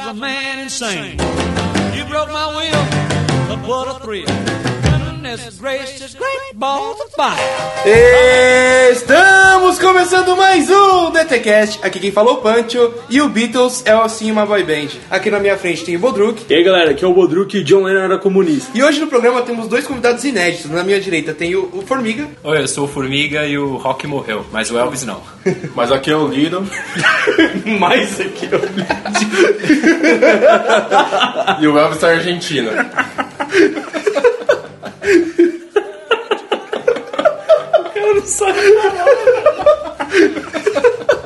drives a man insane. You broke my will, but what a thrill. Estamos começando mais um DTCast. Aqui quem falou é o Pancho e o Beatles é sim uma boy band. Aqui na minha frente tem o Bodruk. E aí galera, aqui é o Bodruk e John Lennon era comunista. E hoje no programa temos dois convidados inéditos. Na minha direita tem o, o Formiga. Oi, eu sou o Formiga e o Rock morreu, mas o Elvis não. Mas aqui é o Lido. Mais aqui é o Lido. e o Elvis tá argentino.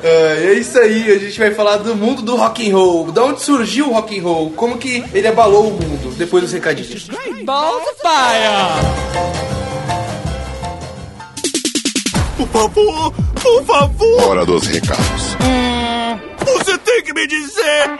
É, é isso aí, a gente vai falar do mundo do rock and roll. Da onde surgiu o rock and roll? Como que ele abalou o mundo? Depois dos recadinhos. Balls of fire. Por favor, por favor, Hora dos recados. você tem que me dizer.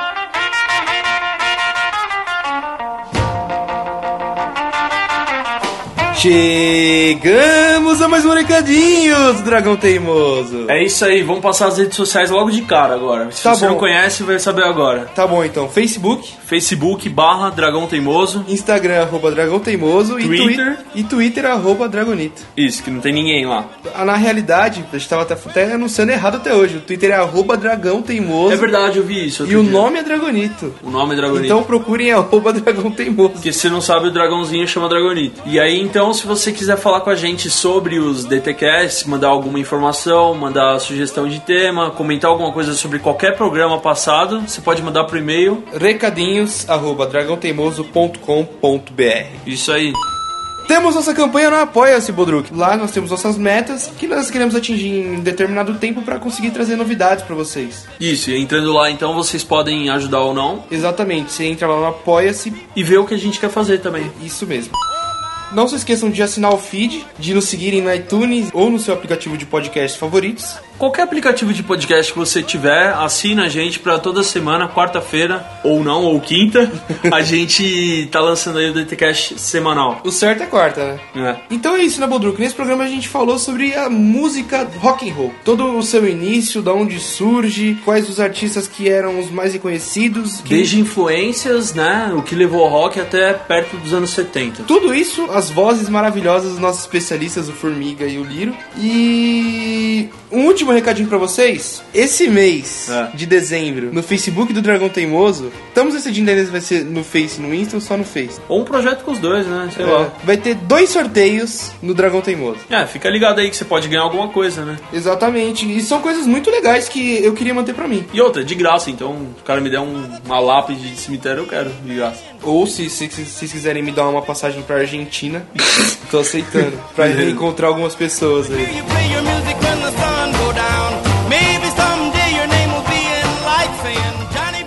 Chegamos a mais um recadinho do Dragão Teimoso. É isso aí, vamos passar as redes sociais logo de cara agora. Se Tá você bom. não conhece, vai saber agora. Tá bom então, Facebook, Facebook barra Dragão Teimoso. Instagram, arroba Dragão Teimoso e Twitter. Twi- e Twitter, arroba Dragonito. Isso, que não tem ninguém lá. Ah, Na realidade, a gente tava até, anunciando errado até hoje. O Twitter é arroba Dragão Teimoso. É verdade, eu vi isso. E o dia. nome é Dragonito. O nome é Dragonito. Então procurem arroba Dragão Teimoso. Porque se não sabe, o dragãozinho chama Dragonito. E aí, então, se você quiser falar com a gente sobre os DTCasts, mandar alguma informação, mandar sugestão de tema, comentar alguma coisa sobre qualquer programa passado, você pode mandar pro e-mail. Recadinhos arroba dragãoteimoso.com.br Isso aí. Temos nossa campanha no Apoia-se, Bodruk. Lá nós temos nossas metas que nós queremos atingir em determinado tempo para conseguir trazer novidades para vocês. Isso, e entrando lá, então, vocês podem ajudar ou não Exatamente, você entra lá no Apoia-se, e ver o que a gente quer fazer também. isso mesmo. Não se esqueçam de assinar o feed, de nos seguirem no iTunes ou no seu aplicativo de podcast favoritos. Qualquer aplicativo de podcast que você tiver, assina a gente pra toda semana, quarta-feira, ou não, ou quinta, a gente tá lançando aí o DTCast semanal. O certo é quarta, né? É. Então é isso, né, Bodruk? Nesse programa a gente falou sobre a música rock and roll. Todo o seu início, da onde surge, quais os artistas que eram os mais reconhecidos. que- Desde influências, né? O que levou ao rock até perto dos anos 70. Tudo isso, as vozes maravilhosas dos nossos especialistas, o Formiga e o Liro. E um último recadinho pra vocês. Esse mês É. de dezembro, no Facebook do Dragão Teimoso, estamos decidindo ainda se vai ser no Face no Insta ou só no Face. Ou um projeto com os dois, né? Sei É, lá. vai ter dois sorteios no Dragão Teimoso. É, fica ligado aí que você pode ganhar alguma coisa, né? Exatamente. E são coisas muito legais que eu queria manter pra mim. E outra, de graça, então o cara me der um- uma lápide de cemitério, eu quero, de graça. Ou se, se, se vocês quiserem me dar uma passagem pra Argentina, tô aceitando. Pra reencontrar algumas pessoas aí. Go down. Maybe someday your name Johnny.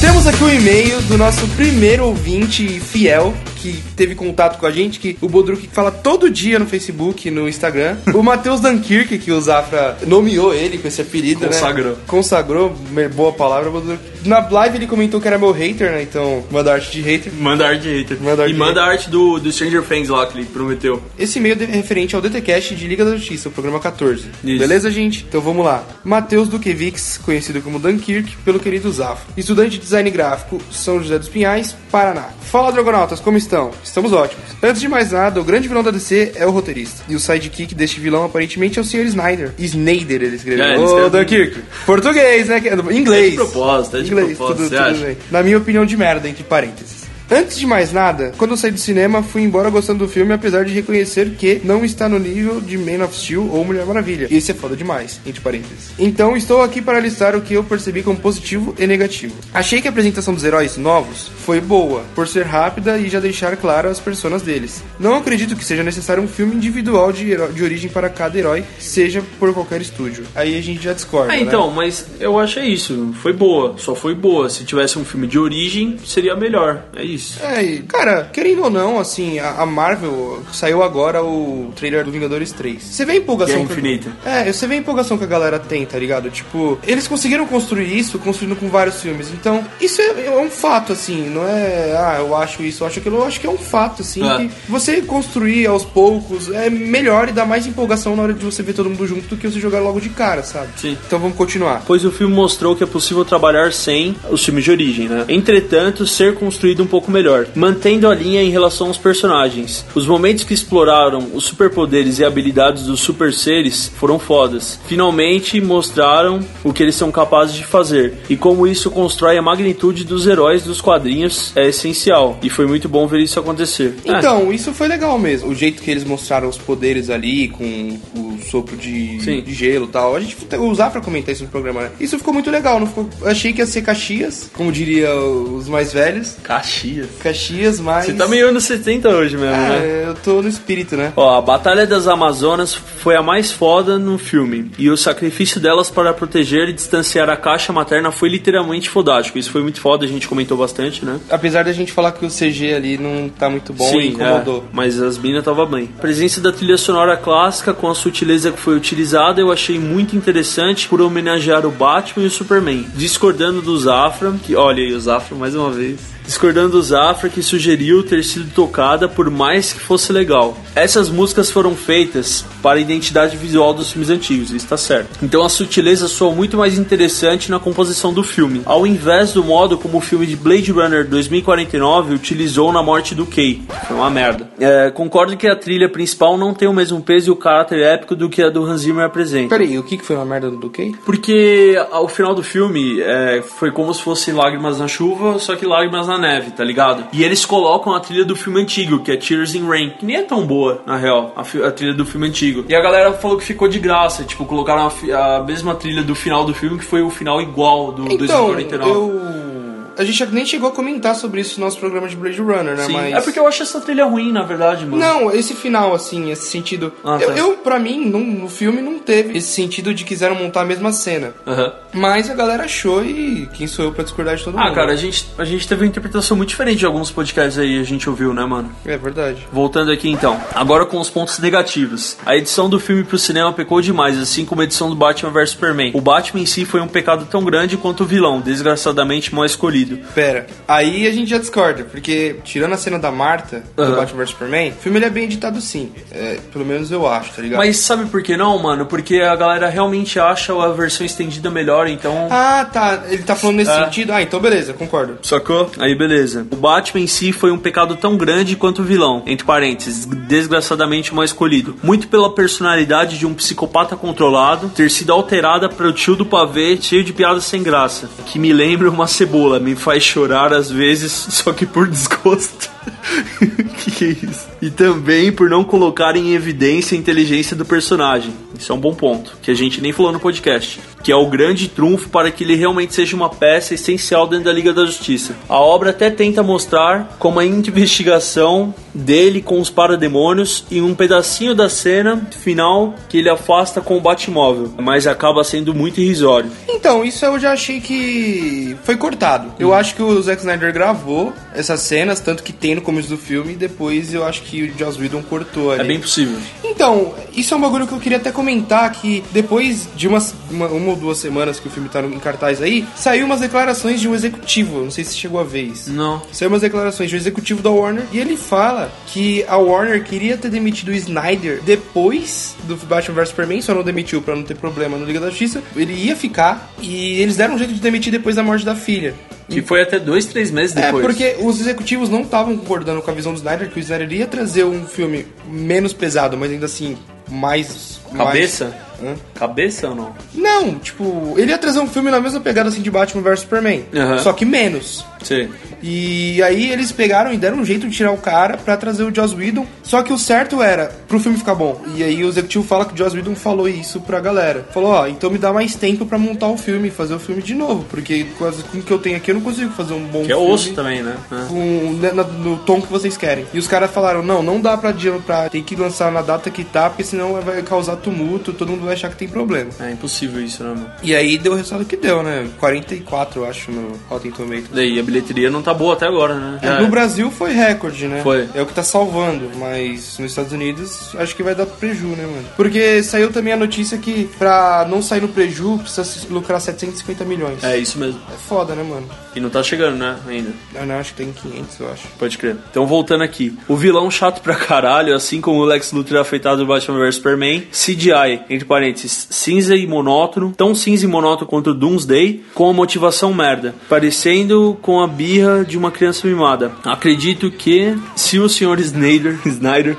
Temos aqui o e-mail do nosso primeiro ouvinte fiel que teve contato com a gente, que o Bodruk fala todo dia no Facebook no Instagram. O Matheus Dankirk, que o Zafra nomeou ele com esse apelido, Consagrou. né? Consagrou. Boa palavra, Bodruk. Na live ele comentou que era meu hater, né? Então, manda arte de hater. Manda arte de hater. Manda arte e de manda a arte do, do Stranger Things lá que ele prometeu. Esse e-mail é referente ao DTCast de Liga da Justiça, o programa 14. Isso. Beleza, gente? Então vamos lá. Matheus Duquevix, conhecido como Dunkirk, pelo querido Zafo. Estudante de design gráfico, São José dos Pinhais, Paraná. Fala, Dragonautas, como estão? Estamos ótimos. Antes de mais nada, o grande vilão da DC é o roteirista. E o sidekick deste vilão, aparentemente, é o Sr. Snyder. Snyder, ele escreveu. É, ele Ô, Dunkirk. Português, né? Inglês. É de propósito, é de Inglês, propósito, tudo, tudo bem. Na minha opinião de merda, entre parênteses. Antes de mais nada, quando eu saí do cinema, fui embora gostando do filme, apesar de reconhecer que não está no nível de Man of Steel ou Mulher Maravilha. E esse é foda demais, entre parênteses. Então, estou aqui para listar o que eu percebi como positivo e negativo. Achei que a apresentação dos heróis novos foi boa, por ser rápida e já deixar claro as personas deles. Não acredito que seja necessário um filme individual de, de origem para cada herói, seja por qualquer estúdio. Aí a gente já discorda. Ah, né? então, mas eu achei isso. Foi boa, só foi boa. Se tivesse um filme de origem, seria melhor. É isso. Isso. É, e, cara, querendo ou não, assim, a, a Marvel saiu agora o trailer do Vingadores 3. Você vê a empolgação. Guerra que- Infinita. É, você vê a empolgação que a galera tem, tá ligado? Tipo, eles conseguiram construir isso, construindo com vários filmes. Então, isso é, é um fato, assim, não é, ah, eu acho isso, eu acho aquilo, eu acho que é um fato, assim, É. que você construir aos poucos é melhor e dá mais empolgação na hora de você ver todo mundo junto do que você jogar logo de cara, sabe? Sim. Então vamos continuar. Pois o filme mostrou que é possível trabalhar sem os filmes de origem, né? Entretanto, ser construído um pouco melhor, mantendo a linha em relação aos personagens. Os momentos que exploraram os superpoderes e habilidades dos super seres foram fodas. Finalmente mostraram o que eles são capazes de fazer e como isso constrói a magnitude dos heróis dos quadrinhos é essencial. E foi muito bom ver isso acontecer. É, Então, isso foi legal mesmo. O jeito que eles mostraram os poderes ali, com o sopro de, Sim. de gelo e tal. A gente o Zafra comentar isso no programa, né? Isso ficou muito legal. Não ficou, eu achei que ia ser Caxias, como diria os mais velhos. Caxias. Caxias, mas. Você tá meio anos 70 hoje mesmo, né? É, eu tô no espírito, né? Ó, a Batalha das Amazonas foi a mais foda no filme. E o sacrifício delas para proteger e distanciar a caixa materna foi literalmente fodástico. Isso foi muito foda, a gente comentou bastante, né? Apesar da gente falar que o CG ali não tá muito bom e Sim, incomodou. é, mas as minas tava bem. A presença da trilha sonora clássica com a sutileza que foi utilizada eu achei muito interessante por homenagear o Batman e o Superman. Discordando do Zafra, que olha aí o Zafra mais uma vez. Discordando do Zafra que sugeriu ter sido tocada por mais que fosse legal. Essas músicas foram feitas para a identidade visual dos filmes antigos, isso tá certo. Então a sutileza soa muito mais interessante na composição do filme, ao invés do modo como o filme de Blade Runner 2049 utilizou na morte do Kay. Foi uma merda. É, concordo que a trilha principal não tem o mesmo peso e o caráter épico do que a do Hans Zimmer apresenta. Peraí, o que, foi uma merda do Kay? Porque ao final do filme é, foi como se fosse Lágrimas na Chuva, só que Lágrimas na Neve, tá ligado? E eles colocam a trilha do filme antigo, que é Tears in Rain, que nem é tão boa, na real, a, a trilha do filme antigo. E a galera falou que ficou de graça, tipo, colocaram a, a mesma trilha do final do filme, que foi o final igual do Então, 2049. eu. A gente nem chegou a comentar sobre isso no nosso programa de Blade Runner, né? Sim, Mas... é porque eu acho essa trilha ruim, na verdade, mano. Não, esse final, assim, esse sentido. Ah, eu, tá. eu, pra mim, não- no filme não teve esse sentido de quiseram montar a mesma cena. Aham. Mas a galera achou e quem sou eu pra discordar de todo mundo? Ah, cara, a gente, a gente teve uma interpretação muito diferente de alguns podcasts aí, a gente ouviu, né, mano? É verdade. Voltando aqui então, agora com os pontos negativos. A edição do filme pro cinema pecou demais, assim como a edição do Batman vs Superman. O Batman em si foi um pecado tão grande quanto o vilão, desgraçadamente mal escolhido. Pera, aí a gente já discorda, porque tirando a cena da Marta, do. Batman vs Superman, o filme ele é bem editado sim. É, pelo menos eu acho, tá ligado? Mas sabe por que não, mano? Porque a galera realmente acha a versão estendida melhor, então. Ah, tá. Ele tá falando nesse É. sentido? Ah, então beleza, concordo. Sacou? Aí beleza. O Batman em si foi um pecado tão grande quanto o vilão, entre parênteses, desgraçadamente mal escolhido. Muito pela personalidade de um psicopata controlado ter sido alterada para o tio do pavê cheio de piadas sem graça, que me lembra uma cebola, me faz chorar às vezes, só que por desgosto. que que é isso? E também por não colocar em evidência a inteligência do personagem. Isso é um bom ponto, que a gente nem falou no podcast. Que é o grande trunfo para que ele realmente seja uma peça essencial dentro da Liga da Justiça. A obra até tenta mostrar como a investigação dele com os parademônios e um pedacinho da cena final que ele afasta com o Batmóvel, mas acaba sendo muito irrisório. Então, isso eu já achei que foi cortado. Eu acho que o Zack Snyder gravou essas cenas, tanto que tem no começo do filme, e depois eu acho que o Joss Whedon cortou ali. É bem possível. Então, isso é um bagulho que eu queria até comentar, que depois de umas, uma, uma ou duas semanas que o filme tá em cartaz aí, saiu umas declarações de um executivo, não sei se chegou a isso. Não. Saiu umas declarações de um executivo da Warner, e ele fala que a Warner queria ter demitido o Snyder depois do Batman vs Superman, só não demitiu pra não ter problema no Liga da Justiça. Ele ia ficar, e eles deram um jeito de demitir depois da morte da filha. Que foi até dois, três meses É, depois. porque os executivos não estavam concordando com a visão do Snyder, que o Snyder ia trazer um filme menos pesado, mas ainda assim, mais... Cabeça? mais- Hã? Cabeça ou não? Não, tipo, ele ia trazer um filme na mesma pegada assim de Batman vs Superman, Aham. só que menos. Sim. E aí eles pegaram e deram um jeito de tirar o cara pra trazer o Joss Whedon. Só que o certo era pro filme ficar bom. E aí o executivo fala que o Joss Whedon falou isso pra galera. Falou, ó, então me dá mais tempo pra montar o filme fazer o filme de novo. Porque com, as- com o que eu tenho aqui eu não consigo fazer um bom Que é filme. osso também, né? É. com- né, na- no tom que vocês querem. E os caras falaram, não, não dá pra, adian- pra tem que lançar na data que tá, porque senão vai causar tumulto, todo mundo vai achar que tem problema. É impossível isso, né, mano? E aí deu o resultado que deu, né? 44, eu acho, no Rotten Tomatoes. Daí é bilheteria não tá boa até agora, né? Já- No Brasil foi recorde, né? Foi. É o que tá salvando, mas nos Estados Unidos acho que vai dar preju, né, mano? Porque saiu também a notícia que pra não sair no preju precisa lucrar 750 milhões. É isso mesmo. É foda, né, mano? E não tá chegando, né, ainda. Ah, não, acho que tem 500, eu acho. Pode crer. Então, voltando aqui. O vilão chato pra caralho, assim como o Lex Luthor afetado do Batman vs Superman. CGI, entre parênteses, cinza e monótono. Tão cinza e monótono quanto o Doomsday, com a motivação merda. Parecendo com a birra de uma criança mimada. Acredito que se o Sr. Snyder, Snyder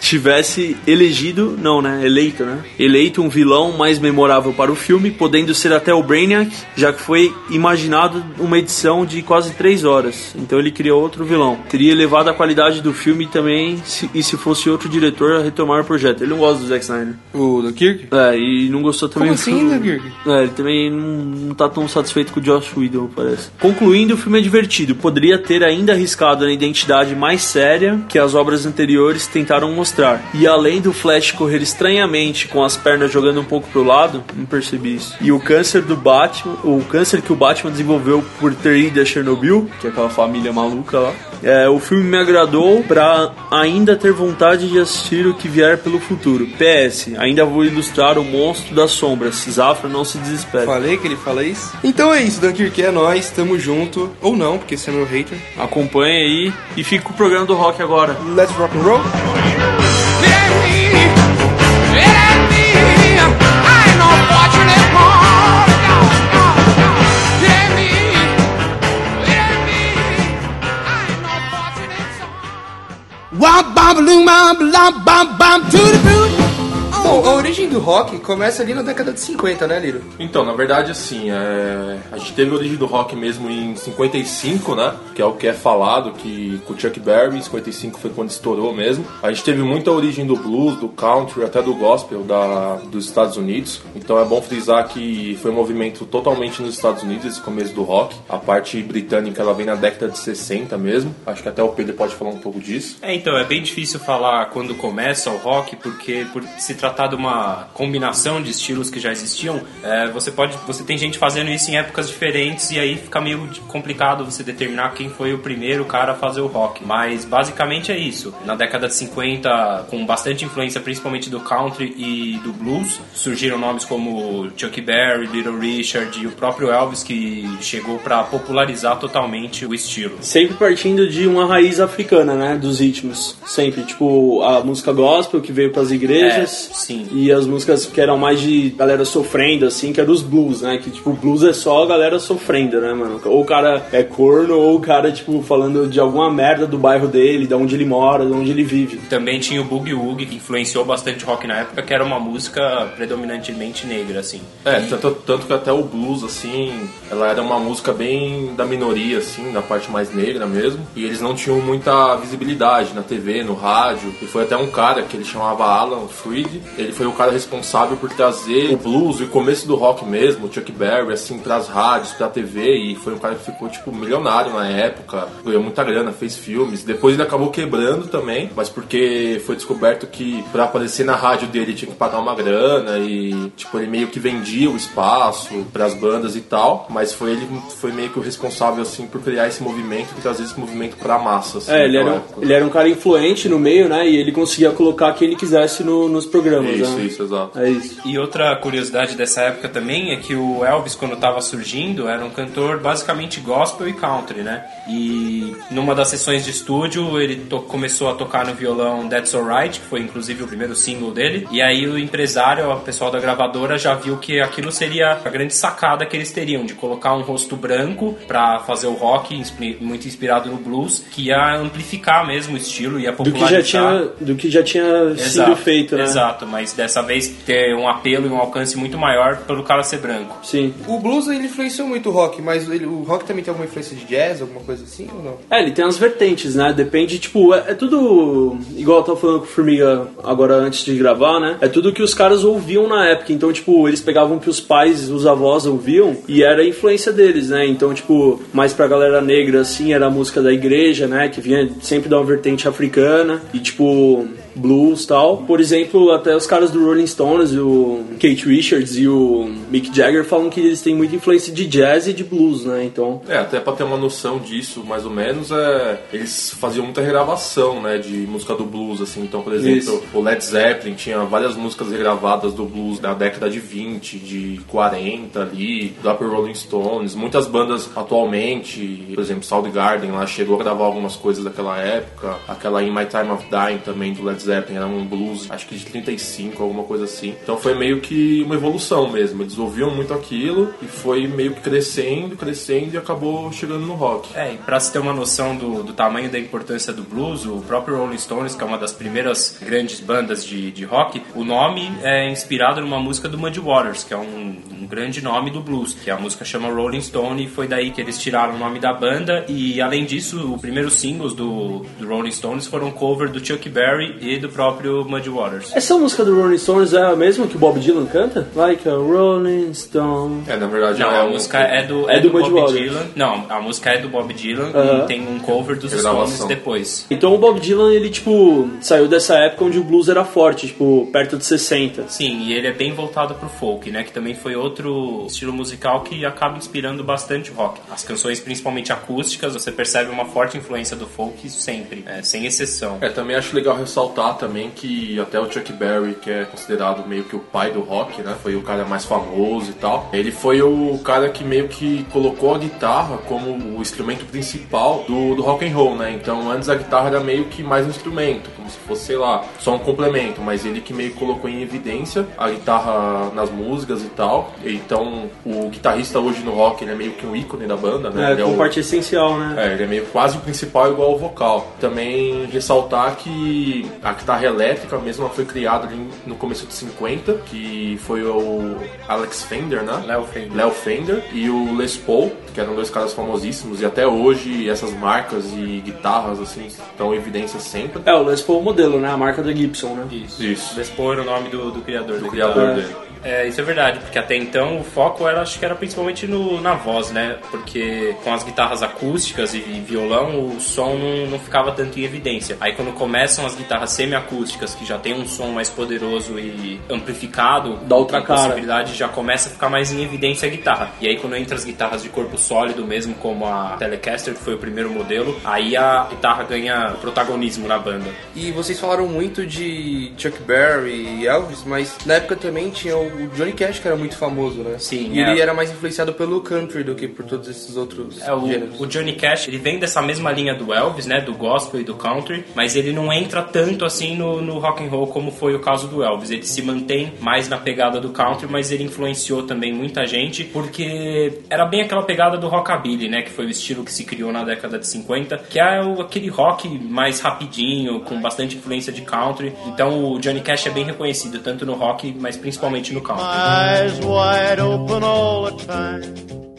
tivesse elegido, não, né, eleito, né, eleito um vilão mais memorável para o filme, podendo ser até o Brainiac, já que foi imaginado uma edição de quase três horas. Então ele criou outro vilão. Teria elevado a qualidade do filme também, se- e se fosse outro diretor a retomar o projeto. Ele não gosta do Zack Snyder. O do Kirk? É, e não gostou também Como do assim, né, Kirk? É, ele também não, não tá tão satisfeito com o Josh Whedon, parece. Concluindo, o filme é divertido. Poderia ter ainda arriscado na identidade mais séria que as obras anteriores tentaram mostrar. E além do Flash correr estranhamente com as pernas jogando um pouco pro lado, não percebi isso. E o câncer do Batman, o câncer que o Batman desenvolveu por ter ido a Chernobyl, que é aquela família maluca lá. É, o filme me agradou pra ainda ter vontade de assistir o que vier pelo futuro. PS, ainda vou ilustrar o monstro das sombras. Zafra, não se desespere. Falei que ele fala isso? Então é isso, Dunkirk é nós, tamo junto. Ou não, porque você é meu hater. Acompanhe aí e fica com o programa do rock agora. Let's rock and roll. Wop, bop, loom, bop, bop, bop, to the boot. Bom, a origem do rock começa ali na década de 50, né, Liro? Então, na verdade, assim, é, a gente teve a origem do rock mesmo em 55, né? Que é o que é falado, que com o Chuck Berry, em 55 foi quando estourou mesmo. A gente teve muita origem do blues, do country, até do gospel da, dos Estados Unidos. Então é bom frisar que foi um movimento totalmente nos Estados Unidos, esse começo do rock. A parte britânica, ela vem na década de 60 mesmo. Acho que até o Pedro pode falar um pouco disso. É, então, é bem difícil falar quando começa o rock, porque por se tratar de uma combinação de estilos que já existiam, é, você pode, você tem gente fazendo isso em épocas diferentes e aí fica meio complicado você determinar quem foi o primeiro cara a fazer o rock. Mas basicamente é isso. Na década de 50, com bastante influência principalmente do country e do blues, surgiram nomes como Chuck Berry, Little Richard e o próprio Elvis que chegou para popularizar totalmente o estilo. Sempre partindo de uma raiz africana, né? Dos ritmos. Sempre. Tipo, a música gospel que veio pras igrejas. É, sim. E as músicas que eram mais de galera sofrendo, assim, que eram os blues, né? Que, tipo, blues é só a galera sofrendo, né, mano? Ou o cara é corno, ou o cara, tipo, falando de alguma merda do bairro dele, de onde ele mora, de onde ele vive. Também tinha o Boogie Woogie, que influenciou bastante rock na época, que era uma música predominantemente negra, assim. É, tanto, tanto que até o blues, assim, ela era uma música bem da minoria, assim, da parte mais negra mesmo. E eles não tinham muita visibilidade na TV, no rádio. E foi até um cara que ele chamava Alan Freed. Ele foi o cara responsável por trazer o blues e o começo do rock mesmo, o Chuck Berry, assim, pras rádios, pra TV. E foi um cara que ficou, tipo, milionário na época. Ganhou muita grana, fez filmes. Depois ele acabou quebrando também, mas porque foi descoberto que pra aparecer na rádio dele tinha que pagar uma grana e, tipo, ele meio que vendia o espaço pras bandas e tal. Mas foi ele foi meio que o responsável, assim, por criar esse movimento e trazer esse movimento pra massa, assim, É, ele era, um, ele era um cara influente no meio, né? E ele conseguia colocar quem ele quisesse no- nos programas, Isso, né? isso, exato. É isso. E outra curiosidade dessa época também é que o Elvis, quando estava surgindo, era um cantor basicamente gospel e country, né? E numa das sessões de estúdio, ele começou a tocar no violão That's Alright, que foi inclusive o primeiro single dele. E aí o empresário, o pessoal da gravadora, já viu que aquilo seria a grande sacada que eles teriam, de colocar um rosto branco para fazer o rock, muito inspirado no blues, que ia amplificar mesmo o estilo, ia Do que popularizar. já tinha, do que já tinha sido feito, né? Exato, mas dessa vez ter um apelo e um alcance muito maior pelo cara ser branco. Sim. O blues ele influenciou muito o rock, mas ele- o rock também tem alguma influência de jazz, alguma coisa assim ou não? É, ele tem as vertentes, né? Depende, tipo, é, é tudo. Igual eu tava falando com o Formiga agora antes de gravar, né? É tudo que os caras ouviam na época. Então, tipo, eles pegavam o que os pais, os avós ouviam e era a influência deles, né? Então, tipo, mais pra galera negra, assim, era a música da igreja, né? Que vinha sempre da uma vertente africana. E, tipo, blues tal. Por exemplo, até os caras do Rolling Stones, o Kate Richards e o Mick Jagger falam que eles têm muita influência de jazz e de blues, né? Então, É, até pra ter uma noção disso, mais ou menos, é, eles faziam muita regravação, né, de música do blues, assim. Então, por exemplo, Isso. o Led Zeppelin tinha várias músicas regravadas do blues da década de 20, de 40 ali, do próprio Rolling Stones. Muitas bandas atualmente, por exemplo, Soundgarden lá chegou a gravar algumas coisas daquela época. Aquela In My Time of Dying também do Led Zeppelin era um blues, acho que de 35, alguma coisa assim. Então foi meio que uma evolução mesmo. Eles ouviam muito aquilo e foi meio que crescendo, crescendo e acabou chegando no rock. É, e pra se ter uma noção do, do tamanho da importância do blues, o próprio Rolling Stones, que é uma das primeiras grandes bandas de, de rock, o nome é inspirado numa música do Muddy Waters, que é um, um grande nome do blues, que a música chama Rolling Stone e foi daí que eles tiraram o nome da banda. E além disso, os primeiros singles do, do Rolling Stones foram cover do Chuck Berry e do próprio Muddy Waters. essa música do Rolling Stones é a mesma que o Bob Dylan canta? Like a Rolling Stone. É, na verdade, Não, é a um- música é do, É é do do, Bob Waters. Dylan. Não, a música é do Bob Dylan Aham. e tem um cover dos. Stones depois. Então o Bob Dylan, ele, tipo, saiu dessa época onde o blues era forte, tipo, perto de 60. Sim, e ele é bem voltado pro folk, né? Que também foi outro estilo musical que acaba inspirando bastante o rock. As canções, principalmente acústicas, você percebe uma forte influência do folk sempre, é, sem exceção. É, também acho legal ressaltar também que até o Chuck Berry, que é considerado meio que o pai do rock, né? Foi o cara mais famoso e tal. Ele foi o cara que meio que colocou a guitarra como o instrumento principal do, do rock and roll, né? Então antes a guitarra era meio que mais um instrumento, como se fosse, sei lá, só um complemento, mas ele que meio colocou em evidência a guitarra nas músicas e tal. Então o guitarrista hoje no rock, ele é meio que um ícone da banda, né? É, Ele é o- parte essencial, né? é, ele é meio quase o principal igual ao vocal. Também ressaltar que a guitarra elétrica mesmo ela foi criada ali no começo de 50, que foi o Alex Fender, né? Léo Fender. Léo Fender e o Les Paul, que eram dois caras famosíssimos e até hoje essas marcas e guitarras assim estão em evidência sempre. É, o Les Paul modelo, né? A marca da Gibson, né? Isso. Isso. Les Paul era o nome do, do criador. Do criador guitarra. dele. É, isso é verdade, porque até então o foco era, acho que era principalmente no, na voz, né? Porque com as guitarras acústicas e, e violão, o som não, não ficava tanto em evidência. Aí quando começam as guitarras semiacústicas, que já tem um som mais poderoso e amplificado, Dá outra cara. possibilidade, já começa a ficar mais em evidência a guitarra. E aí quando entra as guitarras de corpo sólido mesmo, como a Telecaster, que foi o primeiro modelo, aí a guitarra ganha protagonismo na banda. E vocês falaram muito de Chuck Berry e Elvis, mas na época também tinha o Johnny Cash que era muito famoso, né? Sim, E é. ele era mais influenciado pelo country do que por todos esses outros É, o, gêneros. o Johnny Cash, ele vem dessa mesma linha do Elvis, né, do gospel e do country, mas ele não entra tanto assim no, no rock and roll como foi o caso do Elvis. Ele se mantém mais na pegada do country, mas ele influenciou também muita gente, porque era bem aquela pegada do rockabilly, né, que foi o estilo que se criou na década de 50, que é o, aquele rock mais rapidinho, com bastante influência de country. Então o Johnny Cash é bem reconhecido tanto no rock, mas principalmente no country. eyes wide open all the time.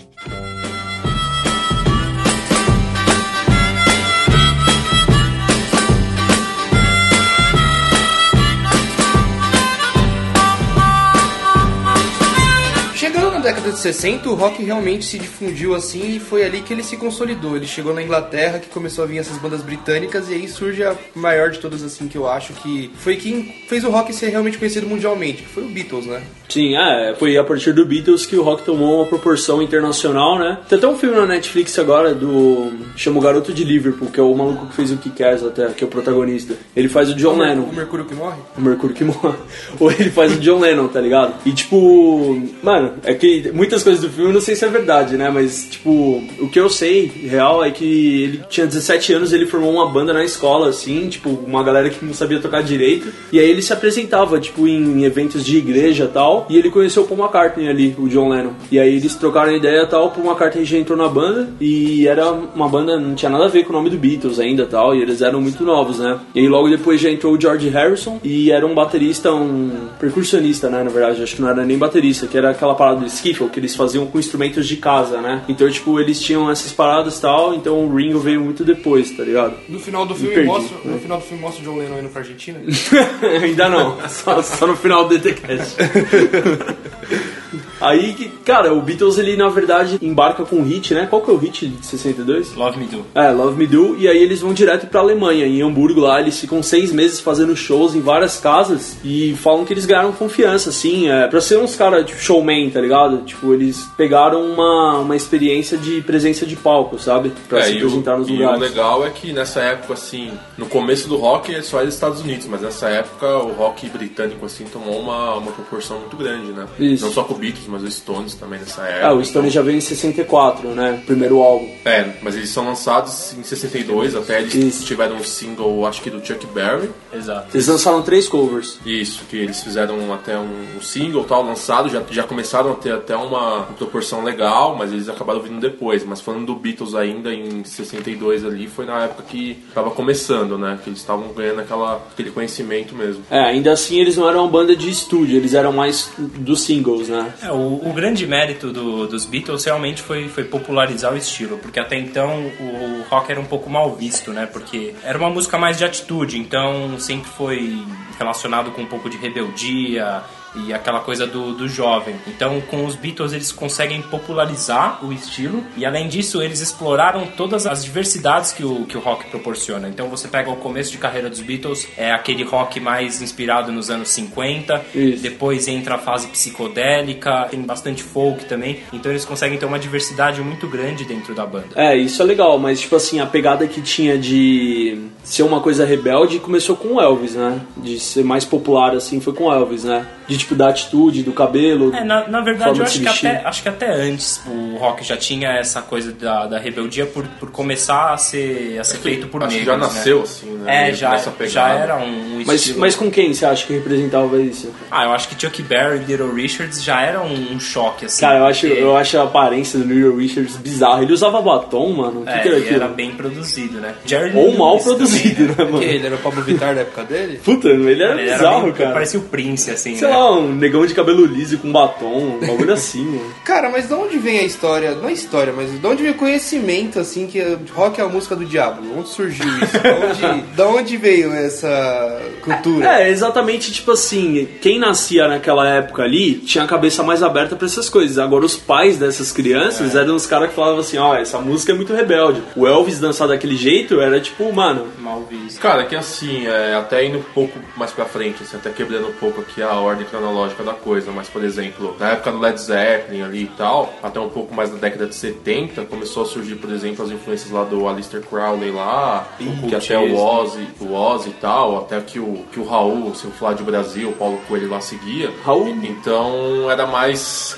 Chegando na década de 60, o rock realmente se difundiu assim e foi ali que ele se consolidou. Ele chegou na Inglaterra, que começou a vir essas bandas britânicas, e aí surge a maior de todas, assim, que eu acho que foi quem fez o rock ser realmente conhecido mundialmente, que foi o Beatles, né? Sim, é, foi a partir do Beatles que o rock tomou uma proporção internacional, né? Tem até um filme na Netflix agora do. chama o Garoto de Liverpool, que é o maluco que fez o Kick-Ass até, que é o protagonista. Ele faz o John Lennon. O Mercúrio que morre? O Mercúrio que morre. Ou ele faz o John Lennon, tá ligado? E tipo, mano, é que muitas coisas do filme não sei se é verdade, né? Mas, tipo, o que eu sei real é que ele tinha 17 anos ele formou uma banda na escola, assim, tipo, uma galera que não sabia tocar direito. E aí ele se apresentava, tipo, em eventos de igreja e tal. E ele conheceu o Paul McCartney ali, o John Lennon. E aí eles trocaram ideia e tal, o Paul McCartney já entrou na banda. E era uma banda, não tinha nada a ver com o nome do Beatles ainda tal. E eles eram muito novos, né? E aí logo depois já entrou o George Harrison. E era um baterista, um percussionista, né? Na verdade, acho que não era nem baterista, que era aquela parada do skiffle que eles faziam com instrumentos de casa, né? Então, tipo, eles tinham essas paradas e tal. Então o Ringo veio muito depois, tá ligado? No final do filme perdi, mostra, né? no final do filme mostra o John Lennon indo pra Argentina. Ainda não, só, só no final do DTCast. Aí, que- cara, o Beatles, ele na verdade embarca com o hit, né? Qual que é o hit de 62? Love Me Do. É, Love Me Do, e aí eles vão direto pra Alemanha, em Hamburgo lá, eles ficam seis meses fazendo shows em várias casas e falam que eles ganharam confiança, assim, é, pra ser uns caras, tipo, showman, tá ligado? Tipo, eles pegaram uma, uma experiência de presença de palco, sabe? Pra É, se e, apresentar o, nos e o lugares. legal é que nessa época, assim, no começo do rock é só era Estados Unidos, mas nessa época o rock britânico, assim, tomou uma, uma proporção muito grande, né? Isso. Não só com o Beatles, mas os Stones também nessa época. É, o Stone já veio em 64, né? Primeiro álbum. É, mas eles são lançados em 62, até eles Isso. tiveram um single, acho que do Chuck Berry. Exato. Eles lançaram três covers. Isso, que eles fizeram até um, um single tal lançado, já, já começaram a ter até uma proporção legal, mas eles acabaram vindo depois. Mas falando do Beatles ainda em 62 ali, foi na época que tava começando, né? Que eles estavam ganhando aquela, aquele conhecimento mesmo. É, ainda assim eles não eram uma banda de estúdio, eles eram mais dos singles, né? É, o, o grande mérito do- dos Beatles realmente foi, foi popularizar o estilo, porque até então o rock era um pouco mal visto, né? Porque era uma música mais de atitude, então sempre foi relacionado com um pouco de rebeldia e aquela coisa do, do jovem. Então, com os Beatles, eles conseguem popularizar o estilo e, além disso, eles exploraram todas as diversidades que o, que o rock proporciona. Então, você pega o começo de carreira dos Beatles, é aquele rock mais inspirado nos anos 50, Isso. depois entra a fase psicodélica, tem bastante folk também. Então, eles conseguem ter uma diversidade muito grande dentro da banda. É, isso é legal, mas tipo assim, a pegada que tinha de ser uma coisa rebelde começou com o Elvis, né? De ser mais popular assim foi com o Elvis, né? De tipo da atitude, do cabelo. É, na, na verdade, eu acho que, até, acho que até antes o rock já tinha essa coisa da, da rebeldia por, por começar a ser, a ser feito por acho que negros. já nasceu né? assim, né? É, já, já era um, um Mas, estilo... mas com quem você acha que representava isso? Ah, eu acho que Chuck Berry e Little Richards já era um, um choque, assim. Cara, eu acho, porque- eu acho a aparência do Little Richards bizarra. Ele usava batom, mano. O que, É, que era ele aquilo? era bem produzido, né? Jerry Ou mal produzido, também, né, Que mano? ele era o Pablo Vittar da época dele? Puta, ele era Ele era bizarro, bem- cara. Parecia o Prince, assim, Sei né? lá, um negão de cabelo liso com batom, um bagulho assim, mano. Cara, mas de onde vem a história? Não é história, mas de onde vem o conhecimento, assim, que rock é a música do diabo? Onde surgiu isso? Da onde, da onde veio essa cultura? É, exatamente, tipo assim, quem nascia naquela época ali tinha a cabeça mais aberta pra essas coisas. Agora, os pais dessas crianças eram os caras que falavam assim: ó, essa música é muito rebelde. O Elvis dançar daquele jeito era tipo, mano, Mal visto. Cara, que assim, é, até indo um pouco mais pra frente, assim, até quebrando um pouco aqui a ordem cronológica da coisa, mas por exemplo, na época do Led Zeppelin ali e tal, até um pouco mais na década de 70, começou a surgir, por exemplo, as influências lá do Aleister Crowley lá, que até o Ozzy, o Ozzy e tal, até que o, que o Raul, se eu falar de Brasil, o Paulo Coelho lá seguia. Raul? Então era mais.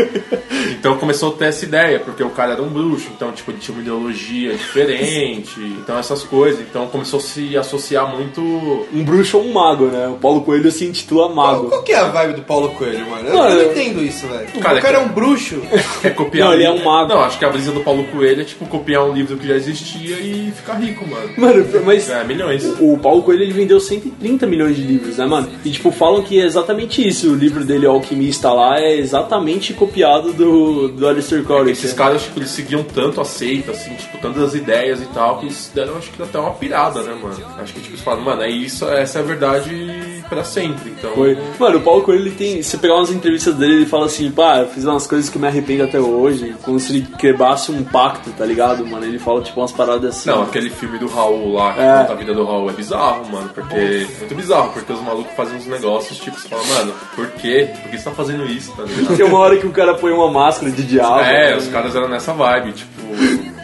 então começou a ter essa ideia, porque o cara era um bruxo, então tipo, ele tinha uma ideologia diferente, então essas coisas. Então começou a se associar muito. um bruxo ou um mago, né? O Paulo Coelho se intitula mago. Qual que é a vibe do Paulo Coelho, mano? Eu não eu- entendo isso, velho. Cara, o cara que- é um bruxo. Quer copiar Não, ele é um mago. Não, acho que a brisa do Paulo Coelho é tipo copiar um livro que já existia e ficar rico, mano. Mano, mas É, milhões. o Paulo Coelho ele vendeu 130 milhões de livros, né, mano? E tipo, falam que é exatamente isso. O livro dele, O Alquimista lá, é exatamente copiado do, do Aleister Crowley. Esses que é- caras, tipo, eles seguiam tanto a seita, assim, tipo, tantas as ideias e tal, que eles deram, acho que até uma pirada, né, mano? Acho que, tipo, eles falam, mano, é isso, essa é a verdade pra sempre, então... Foi. Mano, o Paulo Coelho, ele tem. Se você pegar umas entrevistas dele, ele fala assim, pá, eu fiz umas coisas que me arrependo até hoje. Como se ele quebrasse um pacto, tá ligado, mano? Ele fala, tipo, umas paradas assim. Não, aquele filme do Raul lá, que É. conta a vida do Raul, é bizarro, mano, porque... É muito bizarro, porque os malucos fazem uns negócios, tipo, você fala, mano, por quê? Por que você tá fazendo isso, tá ligado? Tem uma hora que o cara põe uma máscara de diabo. É, né? os caras eram nessa vibe, tipo,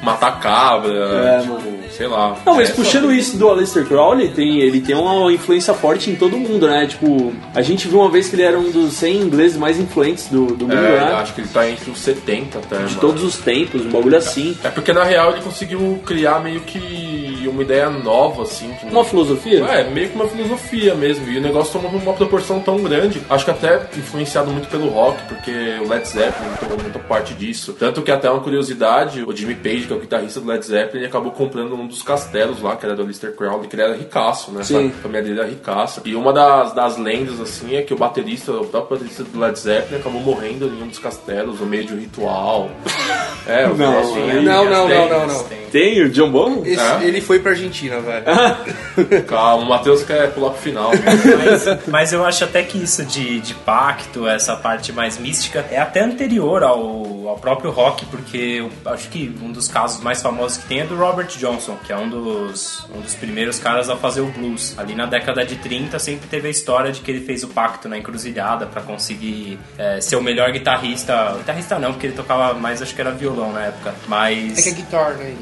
matar cabra, É, tipo, mano. Sei lá. Não, mas É, puxando isso do Aleister Crowley, tem, ele tem uma influência forte em todo mundo, né? Tipo, a gente viu uma vez que ele era um dos 100 ingleses mais influentes do, do mundo, É, né? acho que ele tá entre os 70 até, De mano. todos os tempos, um bagulho assim. É porque na real ele conseguiu criar meio que uma ideia nova, assim. que- Uma filosofia? É, meio que uma filosofia mesmo. E o negócio tomou uma proporção tão grande. Acho que até influenciado muito pelo rock, porque o Led Zeppelin tomou muita parte disso. Tanto que até uma curiosidade, o Jimmy Page, que é o guitarrista do Led Zeppelin, ele acabou comprando um dos castelos lá, que era do Lister Crowley, que ele era ricaço, né? Sim. A família dele era ricaça. E uma das, das lendas, assim, é que o baterista, o próprio baterista do Led Zeppelin acabou morrendo em um dos castelos, no meio de um ritual. É, o Não, aí. Não, não, Tem, não, não, não. tem. Tem o John Bonham? Esse- É? Ele foi pra Argentina, velho. Calma, o Matheus quer pular pro final. Mas, mas eu acho até que isso de, de pacto, essa parte mais mística, é até anterior ao, ao próprio rock, porque eu acho que um dos casos mais famosos que tem é do Robert Johnson, que é um dos, um dos primeiros caras a fazer o blues. Ali na década de 30 sempre teve a história de que ele fez o pacto na encruzilhada pra conseguir é, ser o melhor guitarrista. Guitarrista não, porque ele tocava mais, acho que era violão na época. Mas. É que é guitar, né?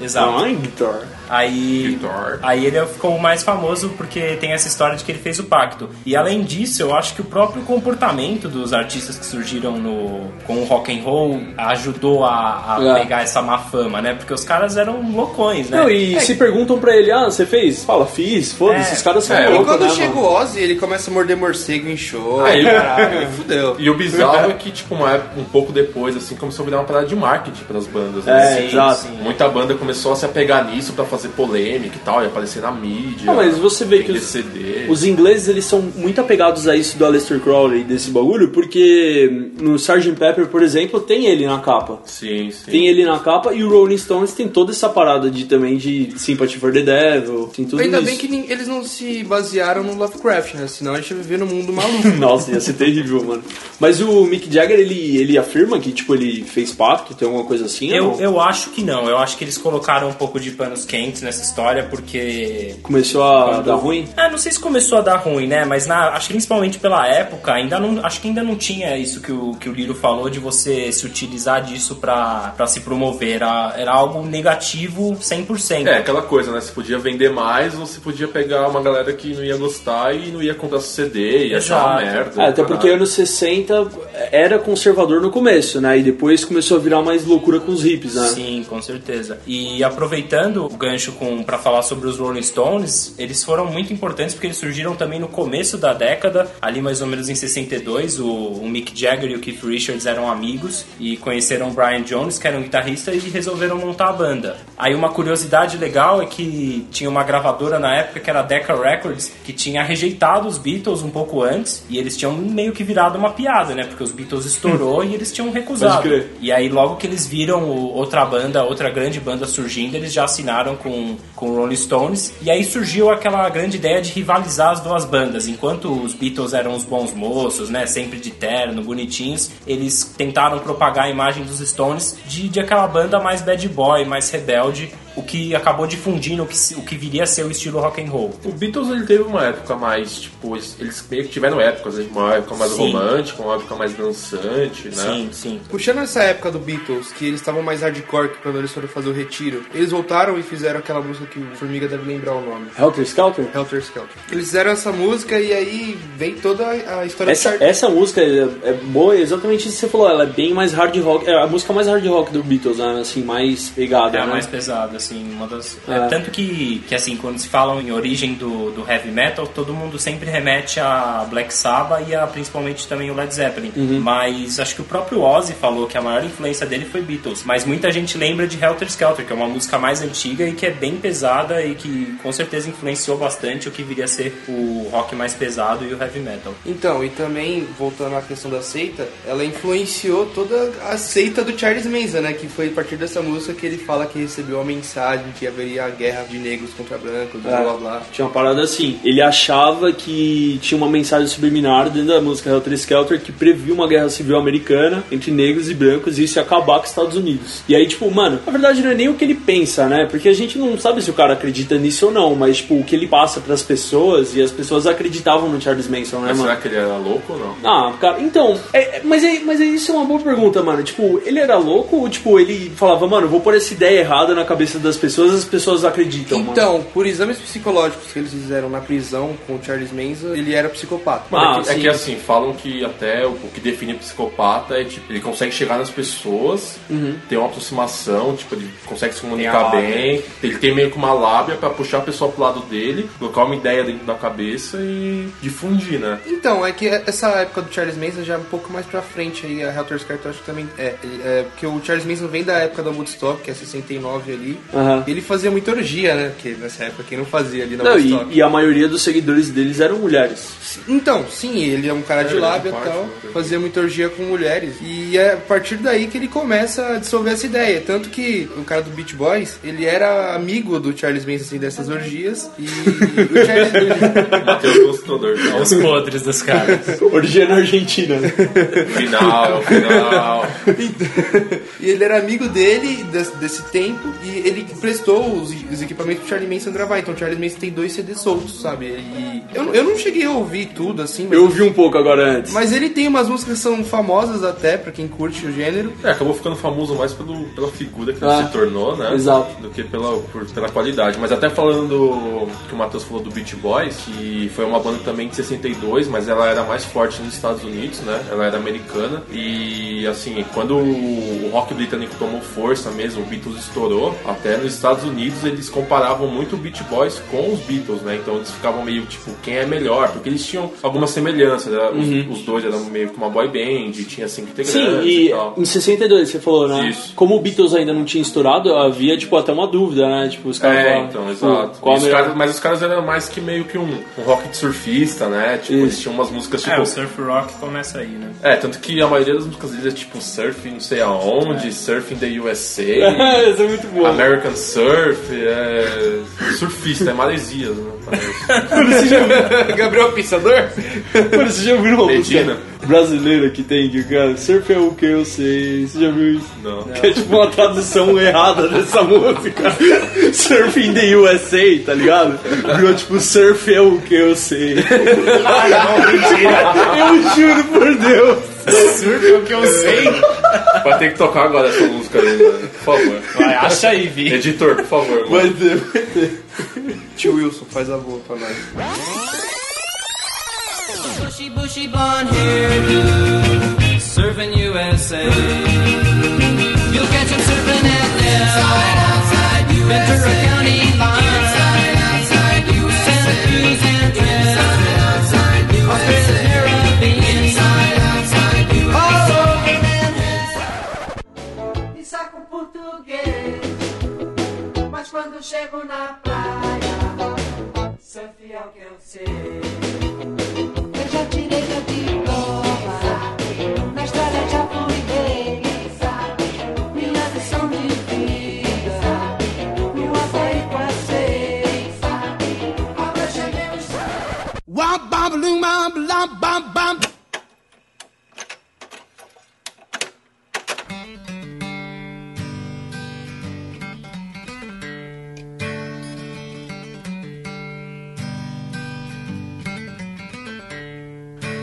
É, exato. Ah, guitar. Aí, Guitar. aí ele ficou mais famoso porque tem essa história de que ele fez o pacto. E além disso, eu acho que o próprio comportamento dos artistas que surgiram no, com o rock and roll ajudou a, a É. pegar essa má fama, né? Porque os caras eram loucões, né? Não, e se perguntam pra ele, ah, você fez? Fala, fiz, foda-se, É. esses caras são É, E loucos, quando né, chega mano? o Ozzy, ele começa a morder morcego em show. Aí- caralho, fudeu. E o bizarro é que, tipo, uma época, um pouco depois, assim, começou a virar uma parada de marketing pras bandas. É, né? exato. Muita banda começou a se apegar nisso pra fazer polêmica e tal, e aparecer na mídia. Não, mas você vê que os, CD. os ingleses eles são muito apegados a isso do Aleister Crowley, desse bagulho, porque no Sgt. Pepper, por exemplo, tem ele na capa. Sim, sim. Tem ele na capa e o Rolling Stones tem toda essa parada de também de Sympathy for the Devil, tem tudo Ainda isso. bem que eles não se basearam no Lovecraft, né? Senão a gente ia viver num mundo maluco. Nossa, ia ser terrível, mano. Mas o Mick Jagger, ele, ele afirma que, tipo, ele fez pacto, tem alguma coisa assim? Eu, eu acho que não. Eu acho que eles colocaram um pouco de panos quentes nessa história porque Começou a Quando- dar ruim? Ah, não sei se começou a dar ruim, né? Mas na, acho que principalmente pela época, ainda não, acho que ainda não tinha isso que o, que o Liro falou de você se utilizar disso pra, pra se promover. Era, era algo negativo 100%. É, aquela coisa, né? Você podia vender mais ou você podia pegar uma galera que não ia gostar e não ia comprar CD, ia achar uma merda. É, até porque caralho. anos 60 era conservador no começo, né? E depois começou a virar mais loucura com os hippies, né? Sim, com certeza. E aproveitando o gancho com para falar sobre os Rolling Stones, eles foram muito importantes porque eles surgiram também no começo da década, ali mais ou menos em 62, o, o Mick Jagger e o Keith Richards eram amigos e conheceram o Brian Jones, que era um guitarrista, e resolveram montar a banda. Aí uma curiosidade legal é que tinha uma gravadora na época que era a Decca Records, que tinha rejeitado os Beatles um pouco antes, e eles tinham meio que virado uma piada, né? Porque os Beatles estourou e eles tinham recusado. E aí, logo que eles viram outra banda, outra grande banda surgindo, eles já assinaram com, com Rolling Stones. E aí surgiu aquela grande ideia de rivalizar as duas bandas. Enquanto os Beatles eram os bons moços, né? Sempre de terno, bonitinhos, eles tentaram propagar a imagem dos Stones de, de aquela banda mais bad boy, mais rebelde. O que acabou difundindo o que, o que viria a ser o estilo rock and roll. O Beatles ele teve uma época mais, tipo, eles, meio que tiveram épocas, né? uma época mais Sim. romântica, uma época mais dançante, né? Sim, sim. Puxando essa época do Beatles, que eles estavam mais hardcore que quando eles foram fazer o retiro, eles voltaram e fizeram aquela música que o Formiga deve lembrar o nome. Helter Skelter? Helter Skelter. Eles fizeram essa música e aí vem toda a história Essa, do essa música é, é boa, é exatamente isso que você falou. Ela é bem mais hard rock. É a música mais hard rock do Beatles, né? Assim, mais pegada, É a né? mais pesada, assim, uma das. É. é, tanto que, que, assim, quando se falam em origem do, do heavy metal, todo mundo sempre remete a Black Sabbath e a principalmente também o Led Zeppelin. Uhum. Mas acho que o próprio Ozzy falou que a maior influência dele foi Beatles. Mas muita gente lembra de Helter Skelter, que é uma música mais antiga e que é bem pesada e que com certeza influenciou bastante o que viria a ser o rock mais pesado e o heavy metal. Então, e também, voltando à questão da seita, ela influenciou toda a seita do Charles Manson, né? Que foi a partir dessa música que ele fala que recebeu a mensagem que haveria a guerra de negros contra brancos, blá É. blá blá. Tinha uma parada assim. Ele achava que tinha uma mensagem subliminar dentro da música Helter Skelter que previa uma guerra civil americana entre negros e brancos e isso ia acabar com os Estados Unidos. E aí, tipo, mano, na verdade não é nem o que ele pensa, né? Porque a gente não sabe se o cara acredita nisso ou não, mas, tipo, o que ele passa pras pessoas e as pessoas acreditavam no Charles Manson, né, Mas mano? será que ele era louco ou não? Ah, cara, então, é- é- mas, é, mas é, isso é uma boa pergunta, mano. Tipo, ele era louco ou, tipo, ele falava, mano, eu vou pôr essa ideia errada na cabeça das pessoas as pessoas acreditam, mano? Então, por exames psicológicos que eles fizeram na prisão com o Charles Manson, ele era psicopata. Mano, é, que, é que, assim, falam que até o, o que define psicopata é tipo, ele consegue chegar nas pessoas, ter uma aproximação, tipo, ele consegue se comunicar bem, ele tem meio que uma lábia pra puxar a pessoa pro lado dele, colocar uma ideia dentro da cabeça e difundir, né? Então, é que essa época do Charles Manson já é um pouco mais pra frente aí, a Helter Skelter eu acho que também é, é, porque o Charles Manson vem da época da Woodstock, que é 69 ali, Aham. Ele fazia muita orgia, né? Porque nessa época quem não fazia ali na Não, e, e a maioria dos seguidores deles eram mulheres. Então, sim, ele é um cara de ele é lábia e tal, né? fazia muita orgia com mulheres. E é a partir daí que ele começa a dissolver essa ideia. Tanto que o cara do Beach Boys, ele era amigo do Charles Manson, assim, dessas orgias. E o Charles Matheus Construtor. Os podres dos caras. Orgia na Argentina. Final, final. e ele era amigo dele desse, desse tempo e ele prestou os, os equipamentos pro Charlie Manson gravar. Então o Charlie Manson tem dois CDs soltos, sabe? E eu, eu não cheguei a ouvir tudo assim, mas, Eu ouvi um pouco agora antes. mas ele tem umas músicas que são famosas até pra quem curte o gênero. É, acabou ficando famoso mais pelo, pela figura que Ah, ele se tornou, né? exato. Do que pela, por- pela qualidade. Mas até falando do, que o Matheus falou do Beach Boys, que foi uma banda também de 62, mas ela era mais forte nos Estados Unidos, né? Ela era americana. E assim, quando o rock britânico tomou força mesmo, o Beatles estourou, até nos Estados Unidos eles comparavam muito o Beach Boys com os Beatles, né? Então eles ficavam meio tipo, quem é melhor? Porque eles tinham algumas semelhanças, né? os, os dois eram meio que uma boy band, tinha cinco integrantes Sim, e e tal. em 62 você falou, né? Isso. Como o Beatles ainda não tinha estourado, havia tipo até uma dúvida, né? Tipo, os caras É, falavam, então, pô, exato. Qual os caras- mas os caras eram mais que meio que um, um rock de surfista, né? Tipo, Isso. eles tinham umas músicas tipo. É, o surf rock começa aí, né? É, tanto que a maioria das músicas deles é tipo surf não sei aonde, surf in the USA, Isso é muito bom. American Surf, é. surfista, é Maresias, né? Parece. Gabriel Pensador? Mano, você já ouviu uma Medina. música brasileira que tem que, cara, surf é o que eu sei. Você já viu isso? Não. Que é tipo uma tradução errada dessa música. Surf in the USA, tá ligado? Virou tipo, surf é o que eu sei. Eu juro por Deus. Surf é o que eu sei. Vai ter que tocar agora essa música aí, né? por favor. Vai, acha aí, Vi. Editor, por favor. mano. Vai ter, vai ter. Tio Wilson, faz a boa pra nós. Bushy, bushy blonde hairdo, surfing USA. You'll catch him surfing at Ventura County line, quando chego na praia, surf é o que eu sei. Eu já tirei meu diploma, na estrada já fui rei. Minha lição de vida, no Havaí passei. Agora cheguei no Wah, bam, baloo,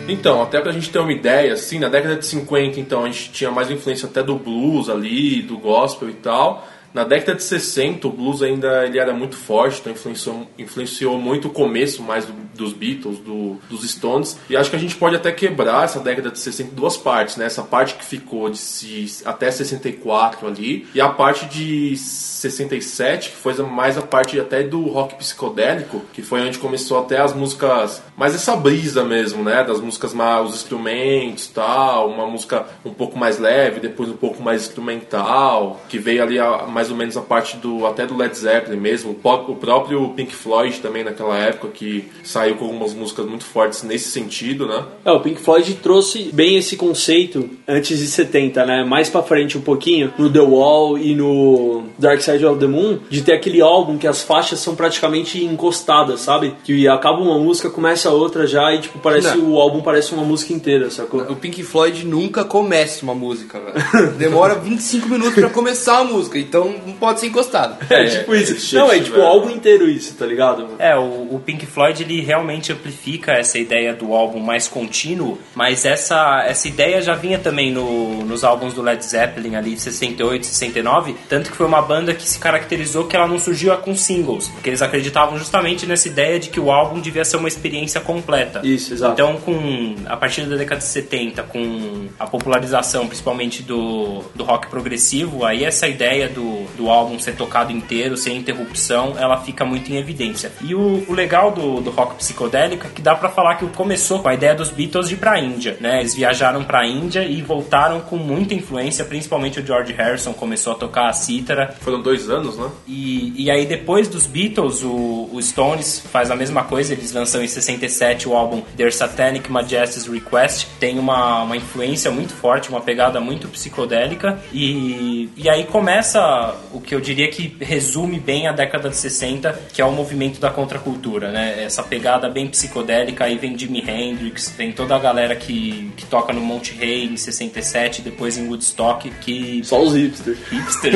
Então, até pra gente ter uma ideia, assim, na década de 50, então, a gente tinha mais influência até do blues ali, do gospel e tal. Na década de 60, o blues ainda ele era muito forte, então influenciou, influenciou muito o começo mais do- dos Beatles, do- dos Stones. E acho que a gente pode até quebrar essa década de 60 em duas partes, né? Essa parte que ficou de se- até 64 ali, e a parte de 67, que foi mais a parte até do rock psicodélico, que foi onde começou até as músicas, mais essa brisa mesmo, né? Das músicas mais, os instrumentos tal, uma música um pouco mais leve, depois um pouco mais instrumental, que veio ali a- mais ou menos a parte do, até do Led Zeppelin mesmo, o, próprio Pink Floyd também naquela época, que saiu com algumas músicas muito fortes nesse sentido, né? É, o Pink Floyd trouxe bem esse conceito antes de 70, né? Mais pra frente um pouquinho, no The Wall e no Dark Side of the Moon, de ter aquele álbum que as faixas são praticamente encostadas, sabe? Que acaba uma música, começa a outra já e tipo, parece Não. o álbum parece uma música inteira, sacou? O Pink Floyd nunca começa uma música, velho. Demora 25 minutos pra começar a música, então não pode ser encostado. É, tipo isso. se Não, é tipo o álbum inteiro isso, tá ligado? É, o, o Pink Floyd ele realmente amplifica essa ideia do álbum mais contínuo, mas essa, essa ideia já vinha também no, nos álbuns do Led Zeppelin ali de 68, 69, tanto que foi uma banda que se caracterizou que ela não surgiu com singles, porque eles acreditavam justamente nessa ideia de que o álbum devia ser uma experiência completa. Isso, exato. Então, com a partir da década de 70, com a popularização principalmente do, do rock progressivo, aí essa ideia do, do álbum ser tocado inteiro, sem interrupção, ela fica muito em evidência. E o, o legal do, do rock psicodélico é que dá pra falar que começou com a ideia dos Beatles de ir pra Índia, né? Eles viajaram pra Índia e voltaram com muita influência, principalmente o George Harrison começou a tocar a cítara. Foram dois anos, né? E, e aí depois dos Beatles, o, o Stones faz a mesma coisa, eles lançam em 67 o álbum Their Satanic Majesty's Request, tem uma, uma influência muito forte, uma pegada muito psicodélica, e, e aí começa o que eu diria que resume bem a década de 60, que é o movimento da contracultura, né? Essa pegada bem psicodélica, aí vem Jimi Hendrix, vem toda a galera que, que toca no Monte Rey em 67, depois em Woodstock, que... Só os hipsters. Hipster.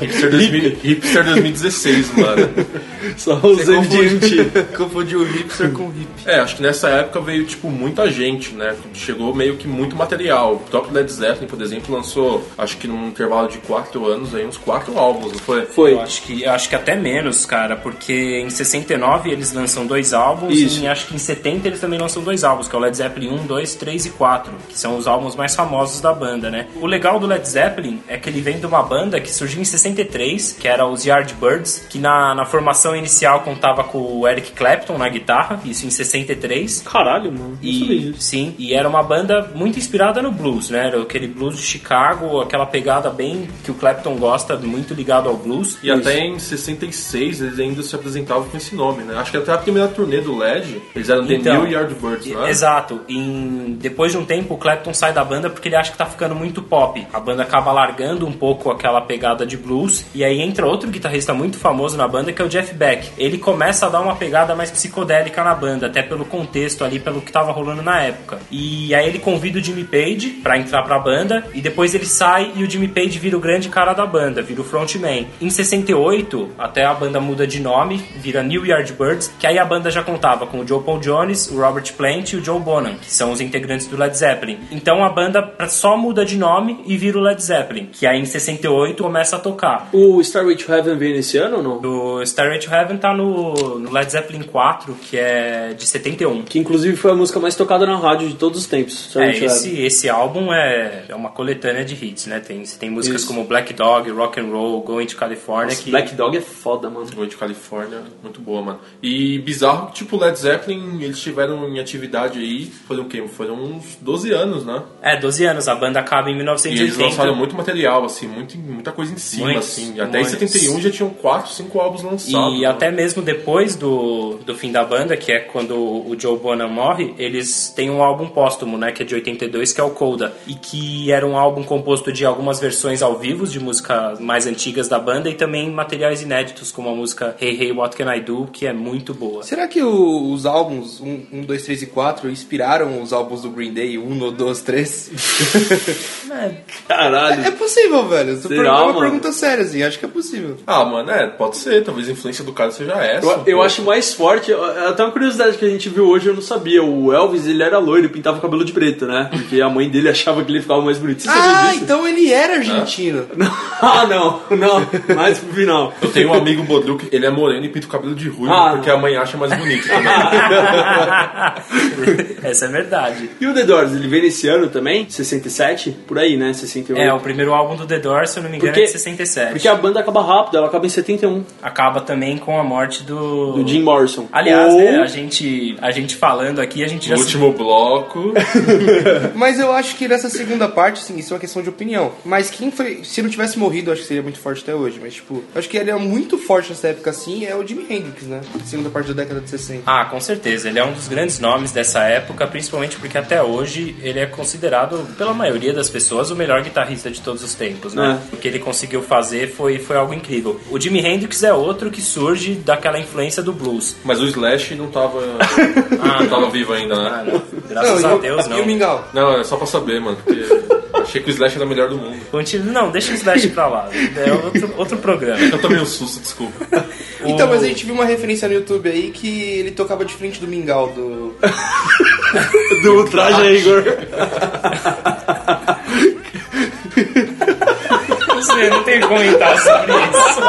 Hipster, 2000, hipster 2016, mano. Só os Você MGMT. Confundiu o hipster com o hip. É, acho que nessa época veio, tipo, muita gente, né? Chegou meio que muito material. O próprio Led Zeppelin, por exemplo, lançou, acho que num intervalo de quatro anos, aí uns quatro álbuns, não foi? Foi. Eu acho que, eu acho que até menos, cara, porque em 69 eles lançam dois álbuns Isso. e acho que em 70 eles também lançam dois álbuns, que é o Led Zeppelin 1, 2, 3 e 4, que são os álbuns mais famosos da banda, né? O legal do Led Zeppelin é que ele vem de uma banda que surgiu em 63, que era os Yardbirds, que na, na formação inicial contava com o Eric Clapton na guitarra, isso em 63. Caralho, mano. E, sim, e era uma banda muito inspirada no blues, né? Era aquele blues de Chicago, aquela pegada bem que o Clapton gosta, muito ligado ao blues. E até em 66 eles ainda se apresentavam com esse nome, né? Acho que até a primeira turnê do LED, eles eram The Então, New Yardbirds, né? Exato. Em, depois de um tempo, o Clapton sai da banda porque ele acha que tá ficando muito pop. A banda acaba largando um pouco aquela pegada de blues. E aí entra outro guitarrista muito famoso na banda, que é o Jeff Beck. Ele começa a dar uma pegada mais psicodélica na banda, até pelo contexto ali, pelo que tava rolando na época. E aí ele convida o Jimmy Page pra entrar pra banda. E depois ele sai e o Jimmy Page vira o grande cara da banda, vira o frontman. Em 68, até a banda muda de nome, vira New Yardbirds, que aí a banda já contava com o Joe Paul Jones, o Robert Plant e o Joe Bonham, que são os integrantes do Led Zeppelin. Então a banda só muda de nome e vira o Led Zeppelin, que aí em 68 começa a tocar. O Starway to Heaven veio nesse ano ou não? O Starway to Heaven tá no, no Led Zeppelin 4, que é de 71. Que inclusive foi a música mais tocada na rádio de todos os tempos. É, esse, esse álbum é, é uma coletânea de hits, né? Tem, tem músicas Isso. como Black Dog, Rock and Roll, Going to California, Nossa, que Black Dog é foda, mano. Noite Califórnia, muito boa, mano. E bizarro que, tipo, o Led Zeppelin, eles tiveram em atividade aí, foram o quê? Foram uns 12 anos, né? É, 12 anos, a banda acaba em E eles 1980. lançaram muito material, assim, muito, muita coisa em cima, Muitos, assim. E até muitos. em 71 já tinham 4, 5 álbuns lançados. E né? até mesmo depois do, do fim da banda, que é quando o Joe Bonham morre, eles têm um álbum póstumo, né, que é de 82, que é o Coda, e que era um álbum composto de algumas versões ao vivo de músicas mais antigas da banda e também materiais inéditos, como a música Hey Hey What Can I Do, que é muito boa. Será que o- os álbuns 1, 2, 3 e 4 inspiraram os álbuns do Green Day 1, 2, 3? Caralho. É possível, velho. Será, é uma mano? pergunta séria, assim. Acho que é possível. Ah, mano, é, pode ser. Talvez a influência do cara seja essa. Eu, eu acho mais forte, até uma curiosidade que a gente viu hoje, eu não sabia. O Elvis, ele era loiro pintava o cabelo de preto, né? Porque a mãe dele achava que ele ficava mais bonito. Você Ah, sabia disso? então ele era argentino. ah, não, não, mais pro final. Eu tenho um amigo Bodru que ele é moreno e pinta o cabelo de ruivo Ah, porque não. a mãe acha mais bonito também. Essa é verdade. E o The Doors, ele veio nesse ano também? 67? Por aí, né? 68. É, o primeiro álbum do The Doors, se eu não me engano, Porque- é de 67. Porque a banda acaba rápido, ela acaba em 71. Acaba também com a morte do... Do Jim Morrison. Aliás, Ou- né, a gente, a gente falando aqui, a gente já... No último bloco. Mas eu acho que nessa segunda parte, sim, isso é uma questão de opinião. Mas quem foi. Se não tivesse morrido, eu acho que seria muito forte até hoje. Mas, tipo, eu acho que ele é muito forte nessa época assim, é o Jimi Hendrix, né? Segunda parte da década de 60. Ah, com certeza. Ele é um dos grandes nomes dessa época, principalmente porque até hoje ele é considerado, pela maioria das pessoas, o melhor guitarrista de todos os tempos, né? É. O que ele conseguiu fazer foi, foi algo incrível. O Jimi Hendrix é outro que surge daquela influência do blues. Mas o Slash não tava. não tava vivo ainda, Ah, né? não. Graças e a Deus, E não. o Mingau? Não, é só pra saber, mano. Porque achei que o Slash era o melhor do mundo. Continua- Não, deixa o Slash pra lá. É outro, outro programa. Eu tomei um susto, desculpa. Então, O- mas a gente viu uma referência no YouTube aí que ele tocava de frente do Mingau do. Do traje aí, Igor. Não sei, não tem como comentar sobre isso.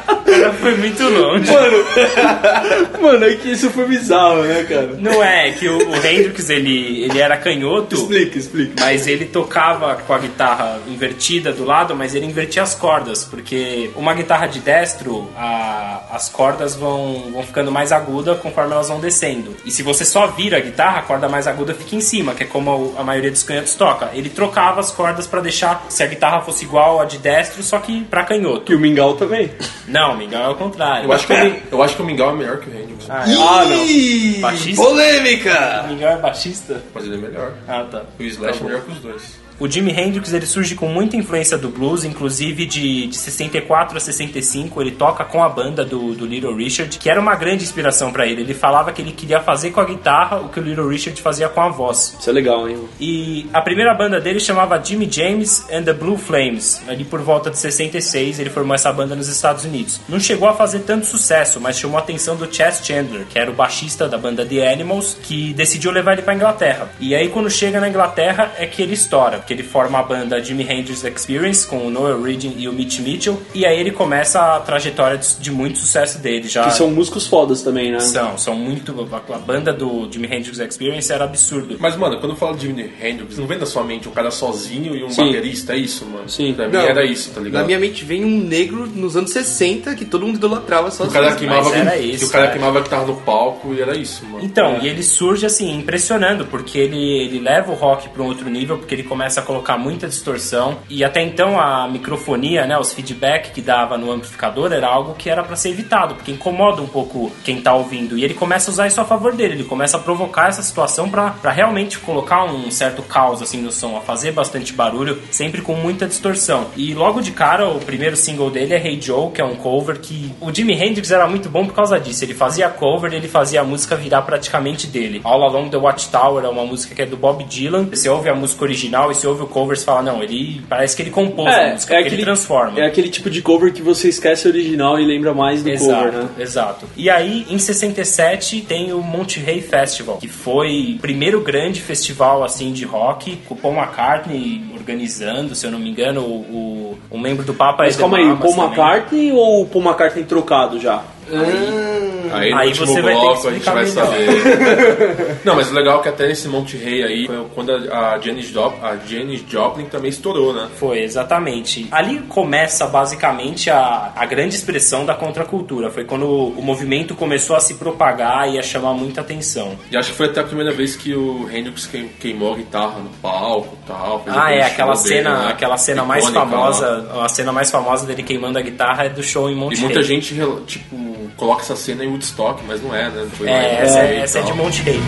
Cara foi muito longe. Mano, é que isso foi bizarro, né, cara? Não é, é que o, o Hendrix ele, ele era canhoto. Explica, explica. Mas ele tocava com a guitarra invertida do lado, mas ele invertia as cordas, porque uma guitarra de destro, a- as cordas vão, vão ficando mais agudas conforme elas vão descendo. E se você só vira a guitarra, a corda mais aguda fica em cima, que é como a maioria dos canhotos toca. Ele trocava as cordas pra deixar se a guitarra fosse igual a de destro, só que pra canhoto. E o Mingau também. Não, Miguel é o contrário. Eu acho, que o, Min- eu acho que o Mingau é melhor que o Hendrix. Ah, é. Ah, não. Ih, Baixista? polêmica! Miguel é baixista? Mas ele é melhor. Ah, tá. O Slash Tá é melhor que os dois. O Jimi Hendrix ele surge com muita influência do blues, inclusive de, de 64 a 65 ele toca com a banda do, do Little Richard, que era uma grande inspiração pra ele. Ele falava que ele queria fazer com a guitarra o que o Little Richard fazia com a voz. Isso é legal, hein? E a primeira banda dele chamava Jimmy James and the Blue Flames. Ali por volta de 66 ele formou essa banda nos Estados Unidos. Não chegou a fazer tanto sucesso, mas chamou a atenção do Chess Chandler, que era o baixista da banda The Animals, que decidiu levar ele pra Inglaterra. E aí quando chega na Inglaterra é que ele estoura, porque ele forma a banda Jimi Hendrix Experience com o Noel Reed e o Mitch Mitchell, e aí ele começa a trajetória de, de muito sucesso dele. Já Que são músicos fodas também, né? são, são muito a, a banda do Jimi Hendrix Experience era absurdo. Mas, mano, quando eu falo de Jimi Hendrix, não vem da sua mente um cara sozinho e um Sim. baterista, é isso, mano? Sim. Pra mim Não, era isso, tá ligado? Na minha mente vem um negro nos anos 60 que todo mundo idolatrava só O cara queimava, Mas era que isso, o cara cara. queimava a guitarra no palco e era isso, mano. Então, e ele surge assim, impressionando, porque ele, ele leva o rock para um outro nível, porque ele começa a colocar muita distorção. E até então a microfonia, né, os feedback que dava no amplificador era algo que era para ser evitado, porque incomoda um pouco quem tá ouvindo. E ele começa a usar isso a favor dele, ele começa a provocar essa situação para realmente colocar um certo caos assim no som, a fazer bastante barulho, sempre com muita distorção. E logo de cara, o primeiro single dele é Hey Joe, que é um cover que o Jimi Hendrix era muito bom por causa disso. Ele fazia cover, ele fazia a música virar praticamente dele. All Along the Watchtower é uma música que é do Bob Dylan. Você ouve a música original e você ouve o cover e fala, não, ele parece que ele compôs a música, porque ele transforma. é aquele tipo de cover que você esquece o original e lembra mais do Exato, cover, né? exato. E aí, em 67, tem o Monterey Festival, que foi o primeiro grande festival assim de rock, com o Paul McCartney organizando, se eu não me engano, o, o- um membro do Papa Mas é calma aí, o Paul também. McCartney ou o Paul McCartney trocado já? Aí no Aí último você vai ter que bloco a gente vai melhor. saber. não, mas o legal é que até nesse Monte Rei aí foi quando a, Janis Joplin, a Janis Joplin também estourou, né? Foi, exatamente. Ali começa basicamente a, a grande expressão da contracultura. Foi quando o, movimento começou a se propagar e a chamar muita atenção. E acho que foi até a primeira vez que o Hendrix queim- queimou a guitarra no palco e tal. Ah, é, aquela dele, cena, né? aquela cena mais lá. famosa, a cena mais famosa dele queimando a guitarra é do show em E Monte muita Rei. gente, rel- tipo, coloca essa cena em Woodstock, mas não é, né? Foi É, essa, é, essa é de. Monte Rei.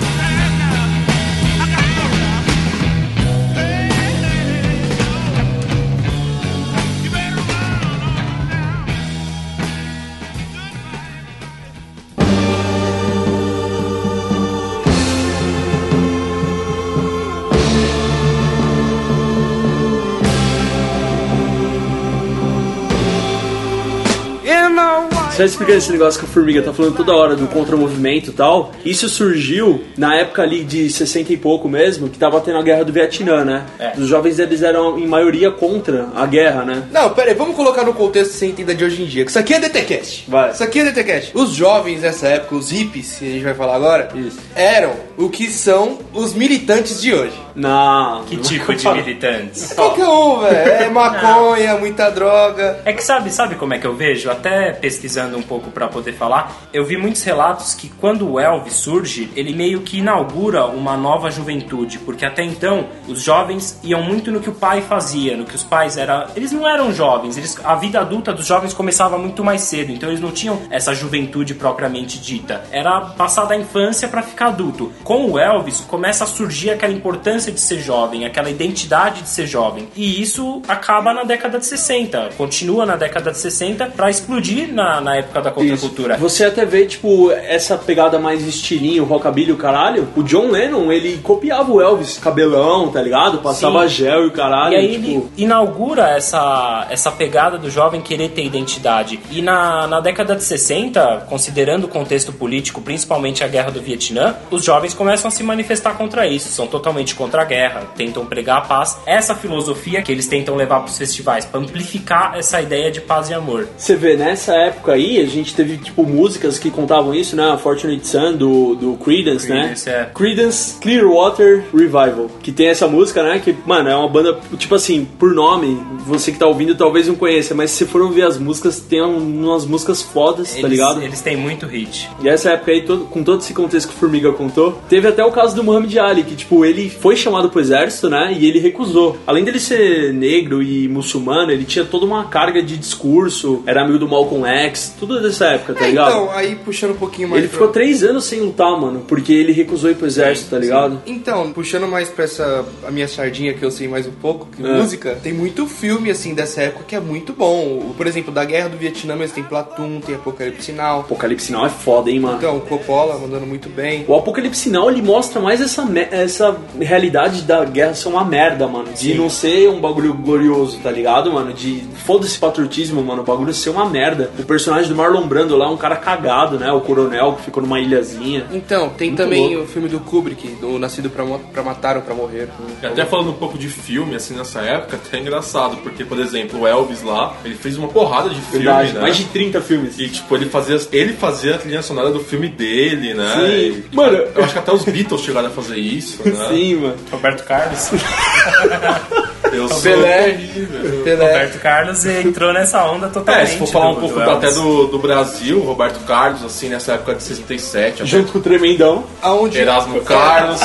Você vai explicando esse negócio que a Formiga tá falando toda hora do contramovimento e tal. Isso surgiu na época ali de 60 e pouco mesmo, que tava tendo a guerra do Vietnã, né? É. Os jovens eles eram em maioria contra a guerra, né? Não, pera aí, vamos colocar no contexto que você entenda de hoje em dia. que Isso aqui é DTCast. Vai. Isso aqui é DTCast. Os jovens dessa época, os hippies, que a gente vai falar agora, Isso. eram o que são os militantes de hoje. Não. Que não tipo de militantes? Qualquer um, velho. É maconha, muita droga. É que sabe, sabe como é que eu vejo? Até pesquisando um pouco pra poder falar, eu vi muitos relatos que quando o Elvis surge, ele meio que inaugura uma nova juventude, porque até então os jovens iam muito no que o pai fazia, no que os pais eram, eles não eram jovens, eles a vida adulta dos jovens começava muito mais cedo, então eles não tinham essa juventude propriamente dita. Era passar da infância pra ficar adulto. Com o Elvis começa a surgir aquela importância de ser jovem, aquela identidade de ser jovem. E isso acaba na década de 60, continua na década de 60 pra explodir na, na época da contracultura. Você até vê, tipo, essa pegada mais estilinho, rockabilly, o caralho. O John Lennon, ele copiava o Elvis, cabelão, tá ligado? Passava Sim. gel e o caralho. E aí tipo... ele inaugura essa, essa pegada do jovem querer ter identidade. E na, na década de 60, considerando o contexto político, principalmente a guerra do Vietnã, os jovens começam a se manifestar contra isso. São totalmente contra contra a guerra, tentam pregar a paz. Essa filosofia que eles tentam levar para os festivais, para amplificar essa ideia de paz e amor. Você vê, nessa época aí, a gente teve, tipo, músicas que contavam isso, né? A Fortunate Son, do, do Creedence, Creedence, né? é. Creedence Clearwater Revival. Que tem essa música, né? Que, mano, é uma banda, tipo assim, por nome, você que tá ouvindo talvez não conheça, mas se for ouvir as músicas, tem um- umas músicas fodas, tá Eles- ligado? Eles têm muito hit. E essa época aí, todo- com todo esse contexto que o Formiga contou, teve até o caso do Muhammad Ali, que, tipo, ele foi chamado pro exército, né? E ele recusou. Além dele ser negro e muçulmano, ele tinha toda uma carga de discurso, era amigo do Malcolm X, tudo dessa época, tá É, ligado? então, aí puxando um pouquinho mais ele pra- ficou três anos sem lutar, mano, porque ele recusou ir pro exército, tá ligado? Então, puxando mais pra essa a minha sardinha que eu sei mais um pouco, que É. música, tem muito filme assim dessa época que é muito bom. O- Por exemplo, da Guerra do Vietnã, mas tem Platoon, tem Apocalipse Now. Apocalipse Now é foda, hein, mano? Então, Coppola mandando muito bem. O Apocalipse Now, ele mostra mais essa, essa realidade da guerra ser uma merda, mano. De não ser um bagulho glorioso, tá ligado, mano? De foda-se patriotismo, mano. O bagulho ser uma merda. O personagem do Marlon Brando lá é um cara cagado, né? O coronel que ficou numa ilhazinha. Então, tem Muito também louco. o filme do Kubrick, do Nascido pra, pra Matar ou pra Morrer. E até falando um pouco de filme, assim, nessa época, até é engraçado, porque, por exemplo, o Elvis lá, ele fez uma porrada de filme, Verdade, né? mais de 30 filmes. E, tipo, ele fazia, ele fazia a trilha sonora do filme dele, né? Sim. E, tipo, Mano, eu acho que até os Beatles chegaram a fazer isso, né? Sim, mano. Roberto Carlos. Eu sou Pelé. terrível. Pelé. Roberto Carlos entrou nessa onda É, totalmente. se for falar um do- pouco do até do, do Brasil, Roberto Carlos, assim, nessa época de 67, até Junto com o Tremendão. Aonde Erasmo Carlos.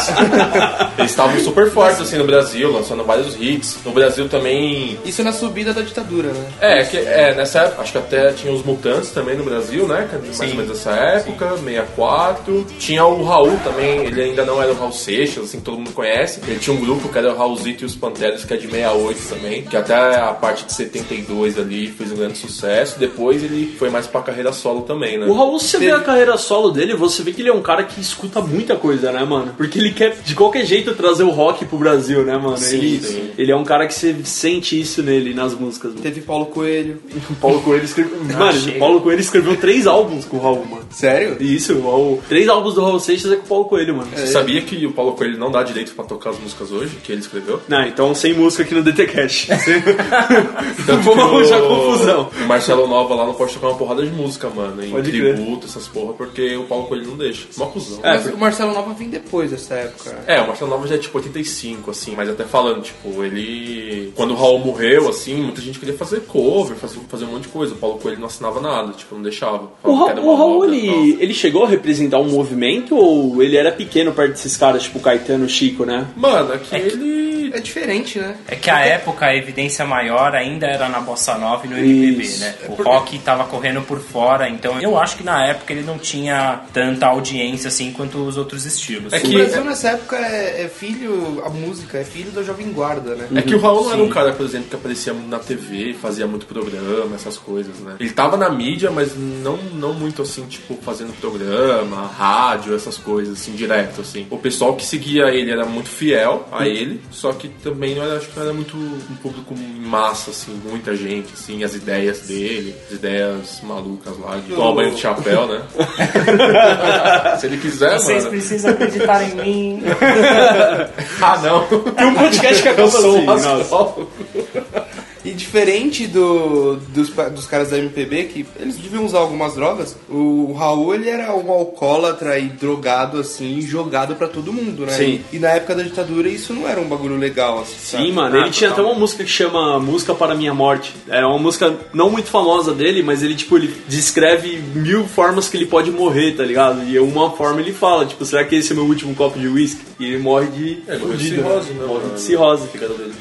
Eles estavam super fortes assim no Brasil, lançando vários hits. No Brasil também. Isso na subida da ditadura, né? É, que, é, nessa época, acho que até tinha os Mutantes também no Brasil, né? é Mais ou menos dessa época, 64. Tinha o Raul também, ele ainda não era o Raul Seixas, assim, que todo mundo conhece. Ele tinha um grupo que era o Raulzito e os Panteras, que é de 68 também, que até a parte de 72 ali fez um grande sucesso. Depois ele foi mais pra carreira solo também, né? O Raul, se você vê a carreira solo dele, você vê que ele é um cara que escuta muita coisa, né, mano? Porque ele quer, de qualquer jeito, trazer o rock pro Brasil, né, mano? Sim, ele, sim. ele é um cara que você sente isso nele, nas músicas. Mano. Teve Paulo Coelho. O Paulo Coelho escreveu. mano, chega. o Paulo Coelho escreveu três álbuns com o Raul, mano. Sério? Isso, o Raul- três álbuns do Raul Seixas é com o Paulo Coelho, mano. Você sabia que o Paulo Coelho não dá direito pra tocar as músicas hoje, que ele escreveu? Não, então sem música aqui no DT Cash. Tanto Vamos que arranjar o- confusão. O Marcelo Nova lá não pode tocar uma porrada de música, mano. Em Pode crer. tributo, essas porra, porque o Paulo Coelho não deixa. Mó cuzão. Mas o Marcelo Nova vem depois dessa época. É, o Marcelo Nova já é tipo 85, assim, mas até falando, tipo, ele. Quando o Raul morreu, assim, muita gente queria fazer cover, fazer, fazer um monte de coisa. O Paulo Coelho não assinava nada, tipo, não deixava. O, Ra o uma Raul, ele, ele chegou a representar um movimento ou ele era pequeno perto desses caras, tipo Caetano, Chico, né? Mano, é que ele. É diferente, né? É que a época a evidência maior ainda era na bossa nova e no MPB, Isso. né? O rock tava correndo por fora, então eu acho que na época ele não tinha tanta audiência assim quanto os outros estilos. É O que- Brasil nessa época é, é filho, a música é filho da Jovem Guarda, né? É que o Raul não era um cara, por exemplo, que aparecia muito na TV, fazia muito programa, essas coisas, né? Ele tava na mídia, mas não, não muito assim, tipo, fazendo programa, rádio, essas coisas, assim, direto, assim. O pessoal que seguia ele era muito fiel a ele, só que também não era, acho que não era muito um público em massa, assim, muita gente, assim, as ideias dele, as ideias malucas lá, de tomar banho de chapéu, né? Se ele quiser, Vocês mano. precisam acreditar em mim. Ah, não. Tem um podcast que acaba Eu sou assim. E diferente do, dos, dos caras da MPB, que eles deviam usar algumas drogas, o Raul ele era um alcoólatra e drogado, assim, jogado pra todo mundo, né? Sim. E na época da ditadura isso não era um bagulho legal, assim, Sim, sabe? mano, Ah, ele tinha até uma música que chama Música para Minha Morte. É uma música não muito famosa dele, mas ele, tipo, ele descreve mil formas que ele pode morrer, tá ligado? E uma forma ele fala, tipo, será que esse é meu último copo de uísque? E ele morre de É, morre de cirrose, né, Morre mano? de cirrose, fígado dele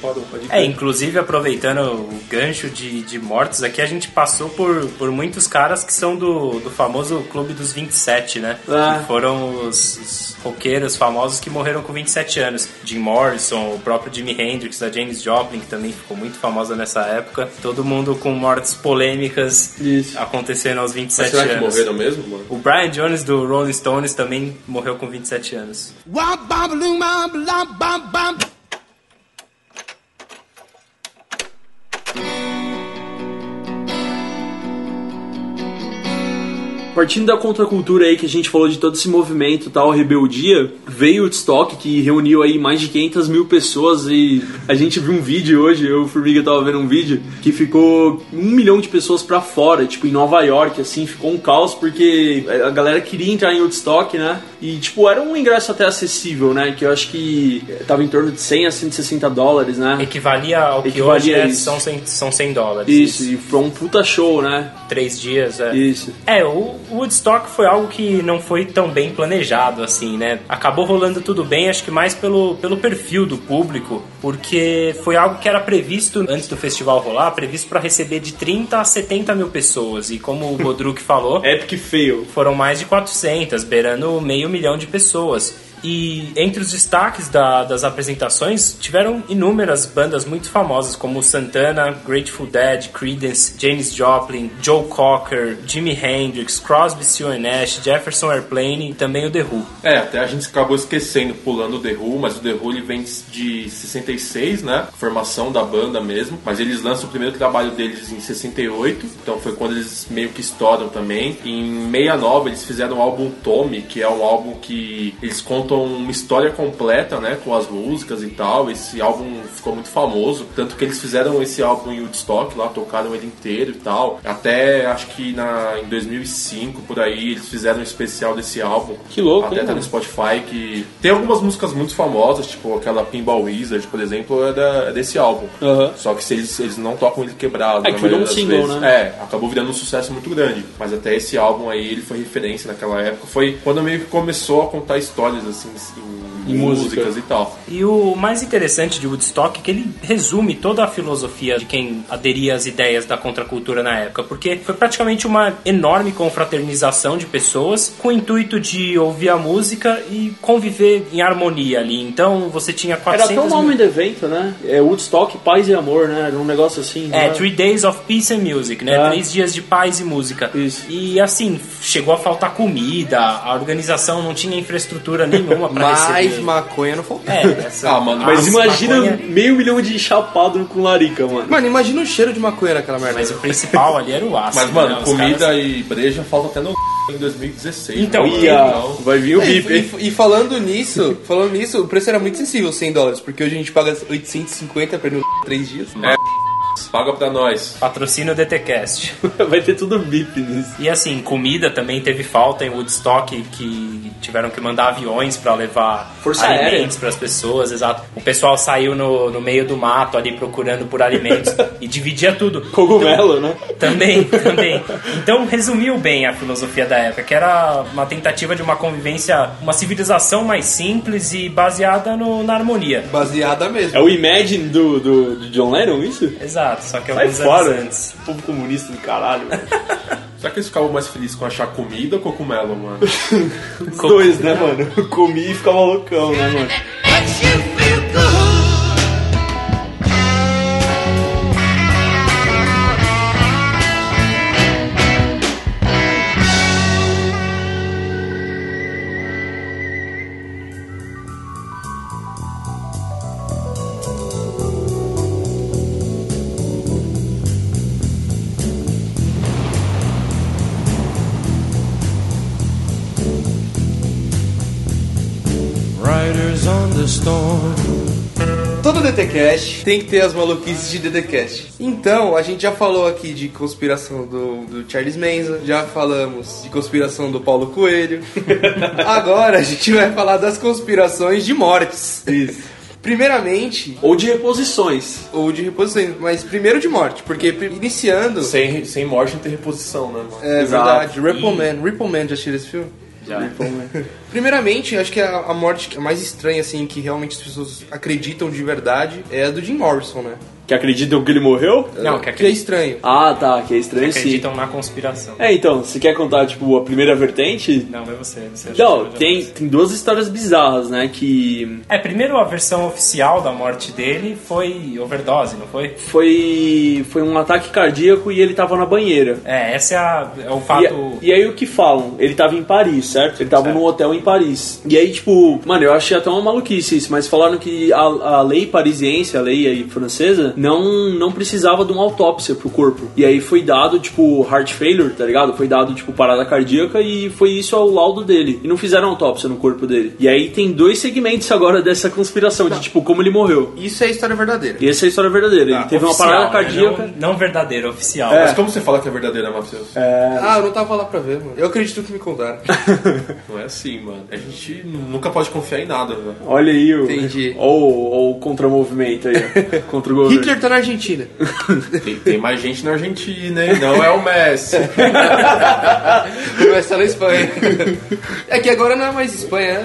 É, inclusive aproveitando o gancho de, de mortos, aqui a gente passou por, por muitos caras que são do, do famoso Clube dos 27, né? Ah. Que foram os, os roqueiros famosos que morreram com 27 anos. Jim Morrison, o próprio Jimi Hendrix, a Janis Joplin, que também ficou muito famosa nessa época. Todo mundo com mortes polêmicas Isso. acontecendo aos Mas 27 será que anos. morreram mesmo, mano? O Brian Jones do Rolling Stones também morreu com 27 anos. Partindo da contracultura aí que a gente falou de todo esse movimento tal, rebeldia, veio o Woodstock que reuniu aí mais de 500 mil pessoas e a gente viu um vídeo hoje, eu o Formiga tava vendo um vídeo que ficou um milhão de pessoas pra fora, tipo em Nova York, assim, ficou um caos porque a galera queria entrar em Woodstock, né? E tipo, era um ingresso até acessível, né? Que eu acho que tava em torno de 100 a 160 dólares, né? Equivalia ao que Equivalia hoje é- isso. são, 100, são 100 dólares. Isso, e foi um puta show, né? Três dias, é. Isso. É, o o Woodstock foi algo que não foi tão bem planejado assim, né? Acabou rolando tudo bem, acho que mais pelo, pelo perfil do público, porque foi algo que era previsto antes do festival rolar, previsto para receber de 30 a 70 mil pessoas. E como o Bodruk falou, Epic fail. foram mais de 400, beirando meio milhão de pessoas. E entre os destaques da- das apresentações tiveram inúmeras bandas muito famosas como Santana, Grateful Dead, Creedence, Janis Joplin, Joe Cocker, Jimi Hendrix, Crosby, Stills Nash, Jefferson Airplane e também o The Who. É, até a gente acabou esquecendo, pulando o The Who, mas o The Who ele vem de 66, né? Formação da banda mesmo. Mas eles lançam o primeiro trabalho deles em 68, então foi quando eles meio que estouram também. Em 69 eles fizeram o álbum Tommy, que é um álbum que eles contam uma história completa, né? Com as músicas e tal. Esse álbum ficou muito famoso, tanto que eles fizeram esse álbum em Woodstock, lá tocaram ele inteiro e tal. Até acho que na, em 2005, por aí, eles fizeram um especial desse álbum. Que louco, Até hein, tá no Spotify que tem algumas músicas muito famosas, tipo aquela Pinball Wizard, por exemplo, é, da- é desse álbum. Só que se eles, eles não tocam ele quebrado. É na que virou um single, vezes. né? É, acabou virando um sucesso muito grande. Mas até esse álbum aí, ele foi referência naquela época. Foi quando meio que começou a contar histórias, assim, em, Em música. músicas e tal. E o mais interessante de Woodstock é que ele resume toda a filosofia de quem aderia às ideias da contracultura na época, porque foi praticamente uma enorme confraternização de pessoas com o intuito de ouvir a música e conviver em harmonia ali. Então você tinha Era 400 até o nome mil- do evento, né? É Woodstock, Paz e Amor, né? Era um negócio assim. É, né? Three Days of Peace and Music, né? É. Três dias de paz e música. Isso. E assim, chegou a faltar comida, a organização não tinha infraestrutura nenhuma pra Mas receber. maconha não faltou. É, essa... Ah, mano, Mas imagina maconha- meio milhão de chapado com larica, mano. Mano, imagina o cheiro de maconha naquela merda. Mas o principal ali era o ácido. Mas, mano, né? Comida caras- e breja falta até no em 2016. Então, né, mano? Ia, Então, vai vir o É, bip, hein? e, e, falando nisso, falando nisso, o preço era muito sensível, 100 dólares, porque hoje a gente paga 850 pra ir no 3 dias. Paga pra nós. Patrocínio DTCast. Vai ter tudo bip nisso. E assim, comida também teve falta em Woodstock, que tiveram que mandar aviões pra levar Força alimentos para as pessoas, exato. O pessoal saiu no, no meio do mato ali procurando por alimentos e dividia tudo. Cogumelo, né? Também, também. Então resumiu bem a filosofia da época, que era uma tentativa de uma convivência, uma civilização mais simples e baseada no- na harmonia. Baseada mesmo. É o Imagine do, do, do John Lennon, isso? Exato, só que Sai alguns fora. anos antes. Povo comunista do caralho, mano. Será que eles ficavam mais felizes com achar comida ou cogumelo, mano? Os dois, né, mano? Eu comi e ficava loucão, né, mano? Tem que ter as maluquices de DTCast. Então, a gente já falou aqui de conspiração do, do Charles Manson, já falamos de conspiração do Paulo Coelho. Agora a gente vai falar das conspirações de mortes. Isso. Primeiramente, Ou de reposições. ou de reposição, mas primeiro de morte, porque iniciando. sem, sem morte não tem reposição, né, mano? É Exato. verdade, Ripple Man. Ripple Man, já assistiu esse filme? Já. Primeiramente, acho que a, morte é mais estranha, assim, que realmente as pessoas acreditam de verdade, é a do Jim Morrison, né? Que acreditam que ele morreu? Não, que Que é estranho. Ah, tá, que é estranho sim. acreditam na conspiração. É, então, você quer contar, tipo, a primeira vertente? Não, é você. você acha Não, que tem, tem duas histórias bizarras, né? Que É, primeiro a versão oficial da morte dele foi overdose, não foi? foi, foi um ataque cardíaco e ele tava na banheira. É, esse é, a- é o E, fato. e aí o que falam? Ele tava em Paris, certo? Ele tava Certo. num hotel em Paris. E aí, tipo, mano, eu achei até uma maluquice isso, mas falaram que a, a lei parisiense, a lei aí francesa, não, não precisava de uma autópsia pro corpo. E aí foi dado, tipo, heart failure, tá ligado? Foi dado, tipo, parada cardíaca e foi isso ao laudo dele. E não fizeram autópsia no corpo dele. E aí tem dois segmentos agora dessa conspiração, de tipo, como ele morreu. Isso é a história verdadeira. E essa é a história verdadeira. ele teve uma Oficial, parada né? cardíaca. Não, não verdadeiro, oficial. Mas como você fala que é verdadeira, Matheus? Ah, eu não tava lá pra ver, mano. Eu acredito no que me contaram. Não é assim, mano. A gente nunca pode confiar em nada, velho. Olha aí o. Entendi. Ou, ou o contra-movimento aí, ó. contra o governo. Hitler tá na Argentina. Tem, tem mais gente na Argentina, hein? Não é o Messi. Vai estar na Espanha. É que agora não é mais Espanha.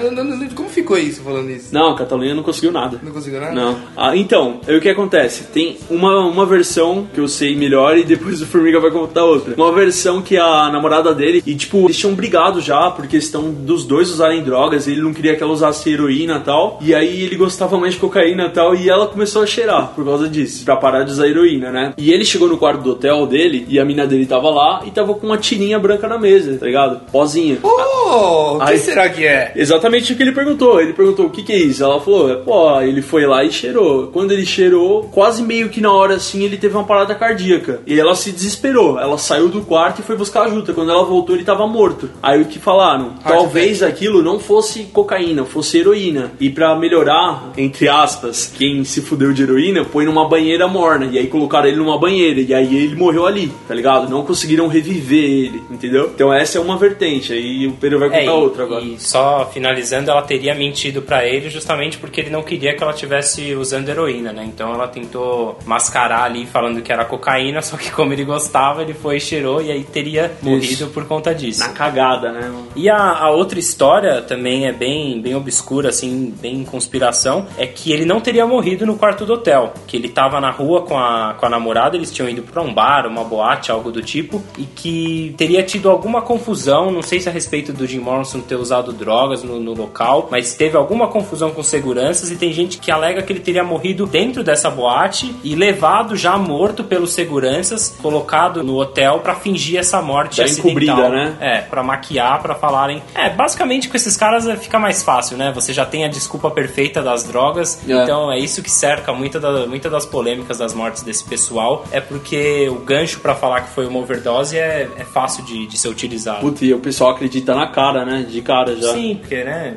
Como ficou isso falando isso? Não, a Catalunha não conseguiu nada. Não conseguiu nada? Não. Ah, então, aí o que acontece? Tem uma, uma versão que eu sei melhor e depois o Formiga vai contar outra. Uma versão que a namorada dele, e tipo, eles tinham brigado já por questão dos dois usarem drogas, ele não queria que ela usasse heroína e tal. E aí ele gostava mais de cocaína e tal, e ela começou a cheirar por causa disso, pra parar de usar heroína, né? E ele chegou no quarto do hotel dele, e a mina dele tava lá, e tava com uma tirinha branca na mesa, tá ligado? Pozinha. Oh, o que será que é? Exatamente o que ele perguntou. Ele perguntou o que, que é isso. Ela falou, pô, ele foi lá e cheirou. Quando ele cheirou, quase meio que na hora assim, ele teve uma parada cardíaca. E ela se desesperou. Ela saiu do quarto e foi buscar ajuda. Quando ela voltou, ele tava morto. Aí o que falaram? Talvez aquilo não fosse cocaína, fosse heroína. E pra melhorar, entre aspas, quem se fudeu de heroína, põe numa banheira morna. E aí colocaram ele numa banheira. E aí ele morreu ali, tá ligado? Não conseguiram reviver ele, entendeu? Então essa é uma vertente. Aí o Pedro vai contar É, e, outra agora. e só finalizando, ela teria mentido pra ele justamente porque ele não queria que ela tivesse usando heroína, né? Então ela tentou mascarar ali falando que era cocaína, só que como ele gostava, ele foi e cheirou e aí teria morrido por conta disso. Na cagada, né? mano? E a, a outra história também é bem, bem obscura, assim, bem conspiração, é que ele não teria morrido no quarto do hotel. Que ele tava na rua com a, com a namorada, eles tinham ido pra um bar, uma boate, algo do tipo, e que teria tido alguma confusão, não sei se a respeito do Jim Morrison ter usado drogas no, no local, mas teve alguma confusão com seguranças e tem gente que alega que ele teria morrido dentro dessa boate e levado já morto pelos seguranças, colocado no hotel pra fingir essa morte Da acidental. encobrida, né? É, pra maquiar, pra falarem. É, basicamente com esses caras é, fica mais fácil, né? Você já tem a desculpa perfeita das drogas. É. Então é isso que cerca muita da, muita das polêmicas das mortes desse pessoal. É porque o gancho pra falar que foi uma overdose é, é fácil de, de ser utilizado. Puta, e o pessoal acredita na cara, né? De cara já. Sim, porque, né?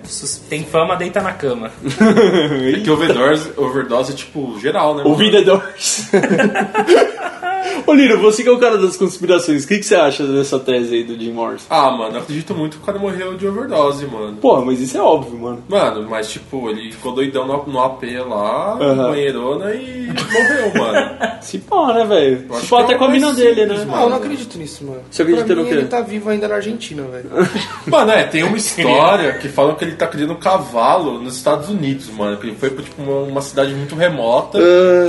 Tem fama, deita na cama. É que overdose, overdose é tipo geral, né? O mano? Vida Doors. Ô Lino, você que é o cara das conspirações, o que, que você acha dessa tese aí do Jim Morrison? Ah, mano, eu acredito muito que o cara morreu de overdose, mano. Porra, mas isso é óbvio, mano. Mano, mas tipo, ele ficou doidão no, no AP lá, Aham. banheirona e morreu, mano. Se pá, né, velho? Se pá que até é com a mina dele, né? Ah, eu não acredito nisso, mano. Você acredita pra no quê? ele tá vivo ainda na Argentina, velho. Mano, é, tem uma história que falam que ele tá criando um cavalo nos Estados Unidos, mano. Que ele foi pra tipo, uma, uma cidade muito remota,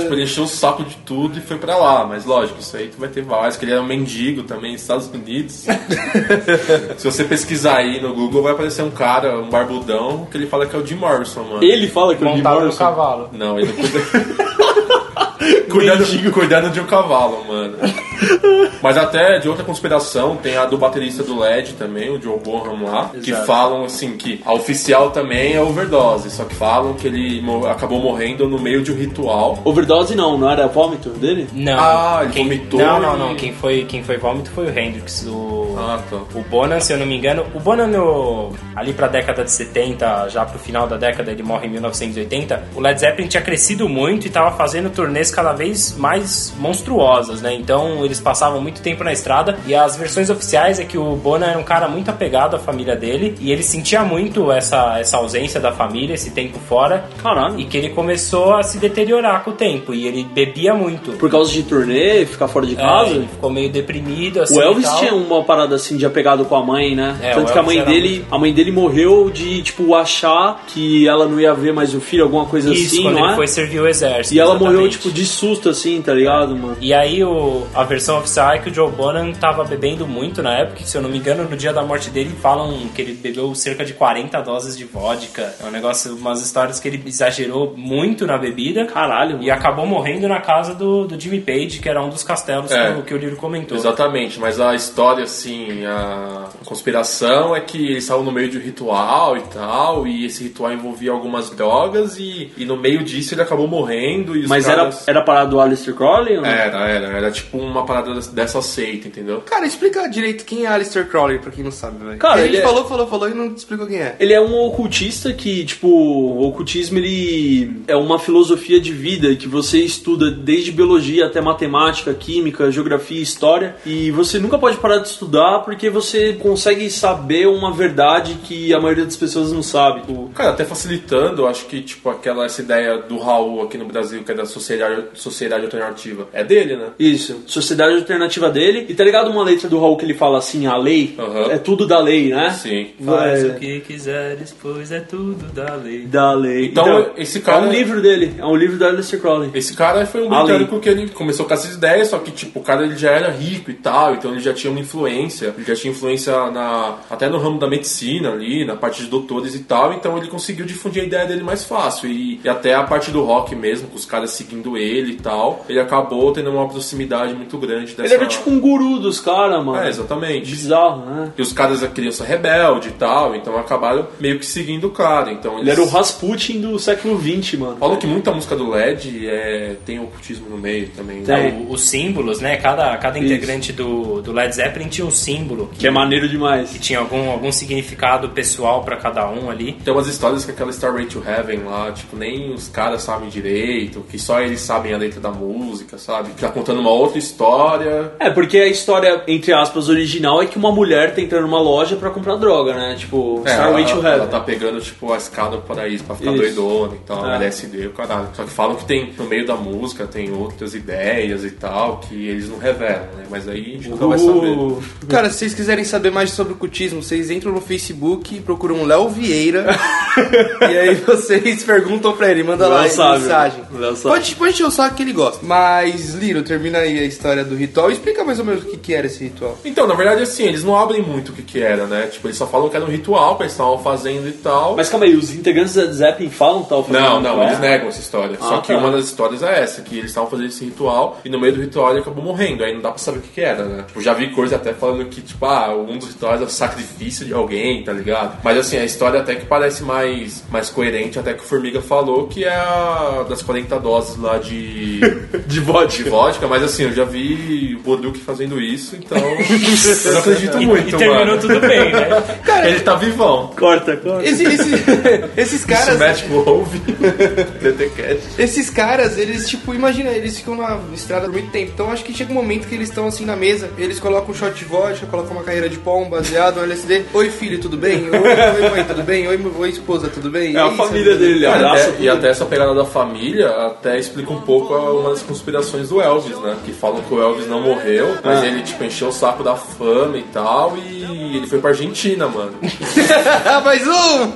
tipo, ele encheu o saco de tudo e foi pra lá. Mas lógico, isso aí tu vai ter vários, que ele era um mendigo também nos Estados Unidos. Se você pesquisar aí no Google, vai aparecer um cara, um barbudão, que ele fala que é o Jim Morrison, mano. Ele fala que é o Jim no Morrison. cavalo. Não, ele cuida. cuidando, cuidando de um cavalo, mano. Mas até de outra conspiração, tem a do baterista do LED também, o Joe Bonham lá, que Exato. falam assim que a oficial também é overdose, só que falam que ele acabou morrendo no meio de um ritual. Overdose não, não era vômito dele? Não. Ah, ele quem, vomitou Não, não, e- não. Quem foi, quem foi vômito foi o Hendrix. O, Ah, tá. o Bonan, se eu não me engano. O Bonan, no, ali pra década de 70, já pro final da década, ele morre em 1980. O Led Zeppelin tinha crescido muito e tava fazendo turnês cada vez mais monstruosas, né? Então eles passavam muito tempo na estrada. E as versões oficiais é que o Bonan era um cara muito apegado à família dele. E ele sentia muito essa, essa ausência da família, esse tempo fora. Caralho. E que ele começou a se deteriorar com o tempo. E ele bebia muito. Por causa de turnê, ficar fora de É, casa? ele ficou meio deprimido, assim. O Elvis e tal. tinha uma parada assim de apegado com a mãe, né? É, Tanto que a mãe dele, a mãe dele morreu de tipo achar que ela não ia ver mais o filho, alguma coisa Isso, assim, quando não ele é? foi servir o exército. E ela exatamente. morreu tipo de susto assim, tá ligado, mano? E aí o, a versão oficial é que o Joe Bonham tava bebendo muito na época, se eu não me engano, no dia da morte dele falam que ele bebeu cerca de 40 doses de vodka. É um negócio, umas histórias que ele exagerou muito na bebida. Caralho, E acabou morrendo na casa do, do Jimmy Page, que era um dos castelos É. que, o, que o livro comentou. Exatamente, mas a história, assim, a conspiração é que eles estavam no meio de um ritual e tal, e esse ritual envolvia algumas drogas, e, e no meio disso ele acabou morrendo. E os Mas caras... era, era parada do Aleister Crowley? Ou não? Era, era, era tipo uma parada dessa seita, entendeu? Cara, explica direito quem é Aleister Crowley, pra quem não sabe, velho. Cara, gente ele é- falou, falou, falou e não explicou quem é. Ele é um ocultista que, tipo, o ocultismo ele é uma filosofia de vida que você estuda desde biologia até matemática, química, geografia, história, e você nunca pode parar de estudar porque você consegue saber uma verdade que a maioria das pessoas não sabe. Tipo, Cara, até facilitando, eu acho que, tipo, aquela essa ideia do Raul aqui no Brasil, que é da sociedade, sociedade alternativa, é dele, né? Isso, sociedade alternativa dele. E tá ligado uma letra do Raul que ele fala assim, a lei Aham. é tudo da lei, né? Sim. Faz É, o que quiseres, pois é tudo da lei. da lei. Então, esse cara- É um livro dele, é um livro da Aleister Crowley. Esse cara foi um britânico que ele começou com essas ideias, só que, tipo, o cara ele já era rico e tal, então ele já tinha uma influência, ele já tinha influência na, até no ramo da medicina ali, na parte de doutores e tal, então ele conseguiu difundir a ideia dele mais fácil. E, e até a parte do rock mesmo, com os caras seguindo ele e tal, ele acabou tendo uma proximidade muito grande dessa... Ele era tipo um guru dos caras, mano. É, exatamente. Bizarro, né? E os caras a criança rebelde e tal, então acabaram meio que seguindo o cara. Então Ele eles era o Rasputin do século XX, mano. falam que muita música do LED é, tem ocultismo no meio também. Tem. né? O- os símbolos, né? Cada, cada integrante do, do Led Zeppelin tinha um símbolo Que é maneiro demais. que tinha algum, algum significado pessoal pra cada um ali. Tem umas histórias que aquela Starway to Heaven lá, tipo, nem os caras sabem direito, que só eles sabem a letra da música, sabe? Que tá contando uma outra história. É, porque a história, entre aspas, original é que uma mulher tá entrando numa loja pra comprar droga, né? Tipo, É, Starway to ela, Heaven. ela tá pegando, tipo, a escada do paraíso pra ficar Isso. doidona e tal, É. LSD, o caralho. Só que falam que tem, no meio da música, tem outras ideias e tal, que eles não revelam, né? Mas aí a gente nunca vai saber. Uh, Cara, se vocês quiserem saber mais sobre o cultismo, vocês entram no Facebook e procuram Léo Vieira. e aí vocês perguntam pra ele, manda lá Léo em sabe, mensagem. Léo sabe. Pode, pode encher o saco que ele gosta. Mas, Liro, termina aí a história do ritual e explica mais ou menos o que, que era esse ritual. Então, na verdade, assim, eles não abrem muito o que que era, né? Tipo, eles só falam que era um ritual que eles estavam fazendo e tal. Mas calma aí, os integrantes da Zeppelin falam tal fazendo Não, não, eles negam essa história. Só Ah, que tá. uma das histórias é essa, que eles estavam fazendo esse ritual e no meio do ritual ele acabou morrendo. Aí não dá pra saber o que, que era, né? Tipo, já vi coisa até falando que, tipo, ah, um dos rituais é o sacrifício de alguém, tá ligado? Mas assim, a história até que parece mais, mais coerente, até que o Formiga falou que é a das 40 doses lá de, De vodka. de vodka, mas assim, eu já vi o Boduque fazendo isso, então eu não acredito muito, e terminou mano. tudo bem, né? Ele tá vivão. Corta, corta. Esse- esse- esses caras. Smash ouve, DTCast. Esses caras, eles, tipo, imagina, eles ficam na estrada por muito tempo. Então acho que chega um momento que eles estão assim na mesa, eles colocam um shot de vodka, colocam uma carreira de pão, baseado, um LSD. Oi, filho, tudo bem? Oi, oi mãe, tudo bem? Oi, oi esposa, tudo bem? É a família dele. Cara, tudo. e até essa pegada da família até explica um pouco a- uma das conspirações do Elvis, né? Que falam que o Elvis não morreu, mas Ah. ele tipo encheu o saco da fama e tal, e ele foi pra Argentina, mano. Mais um!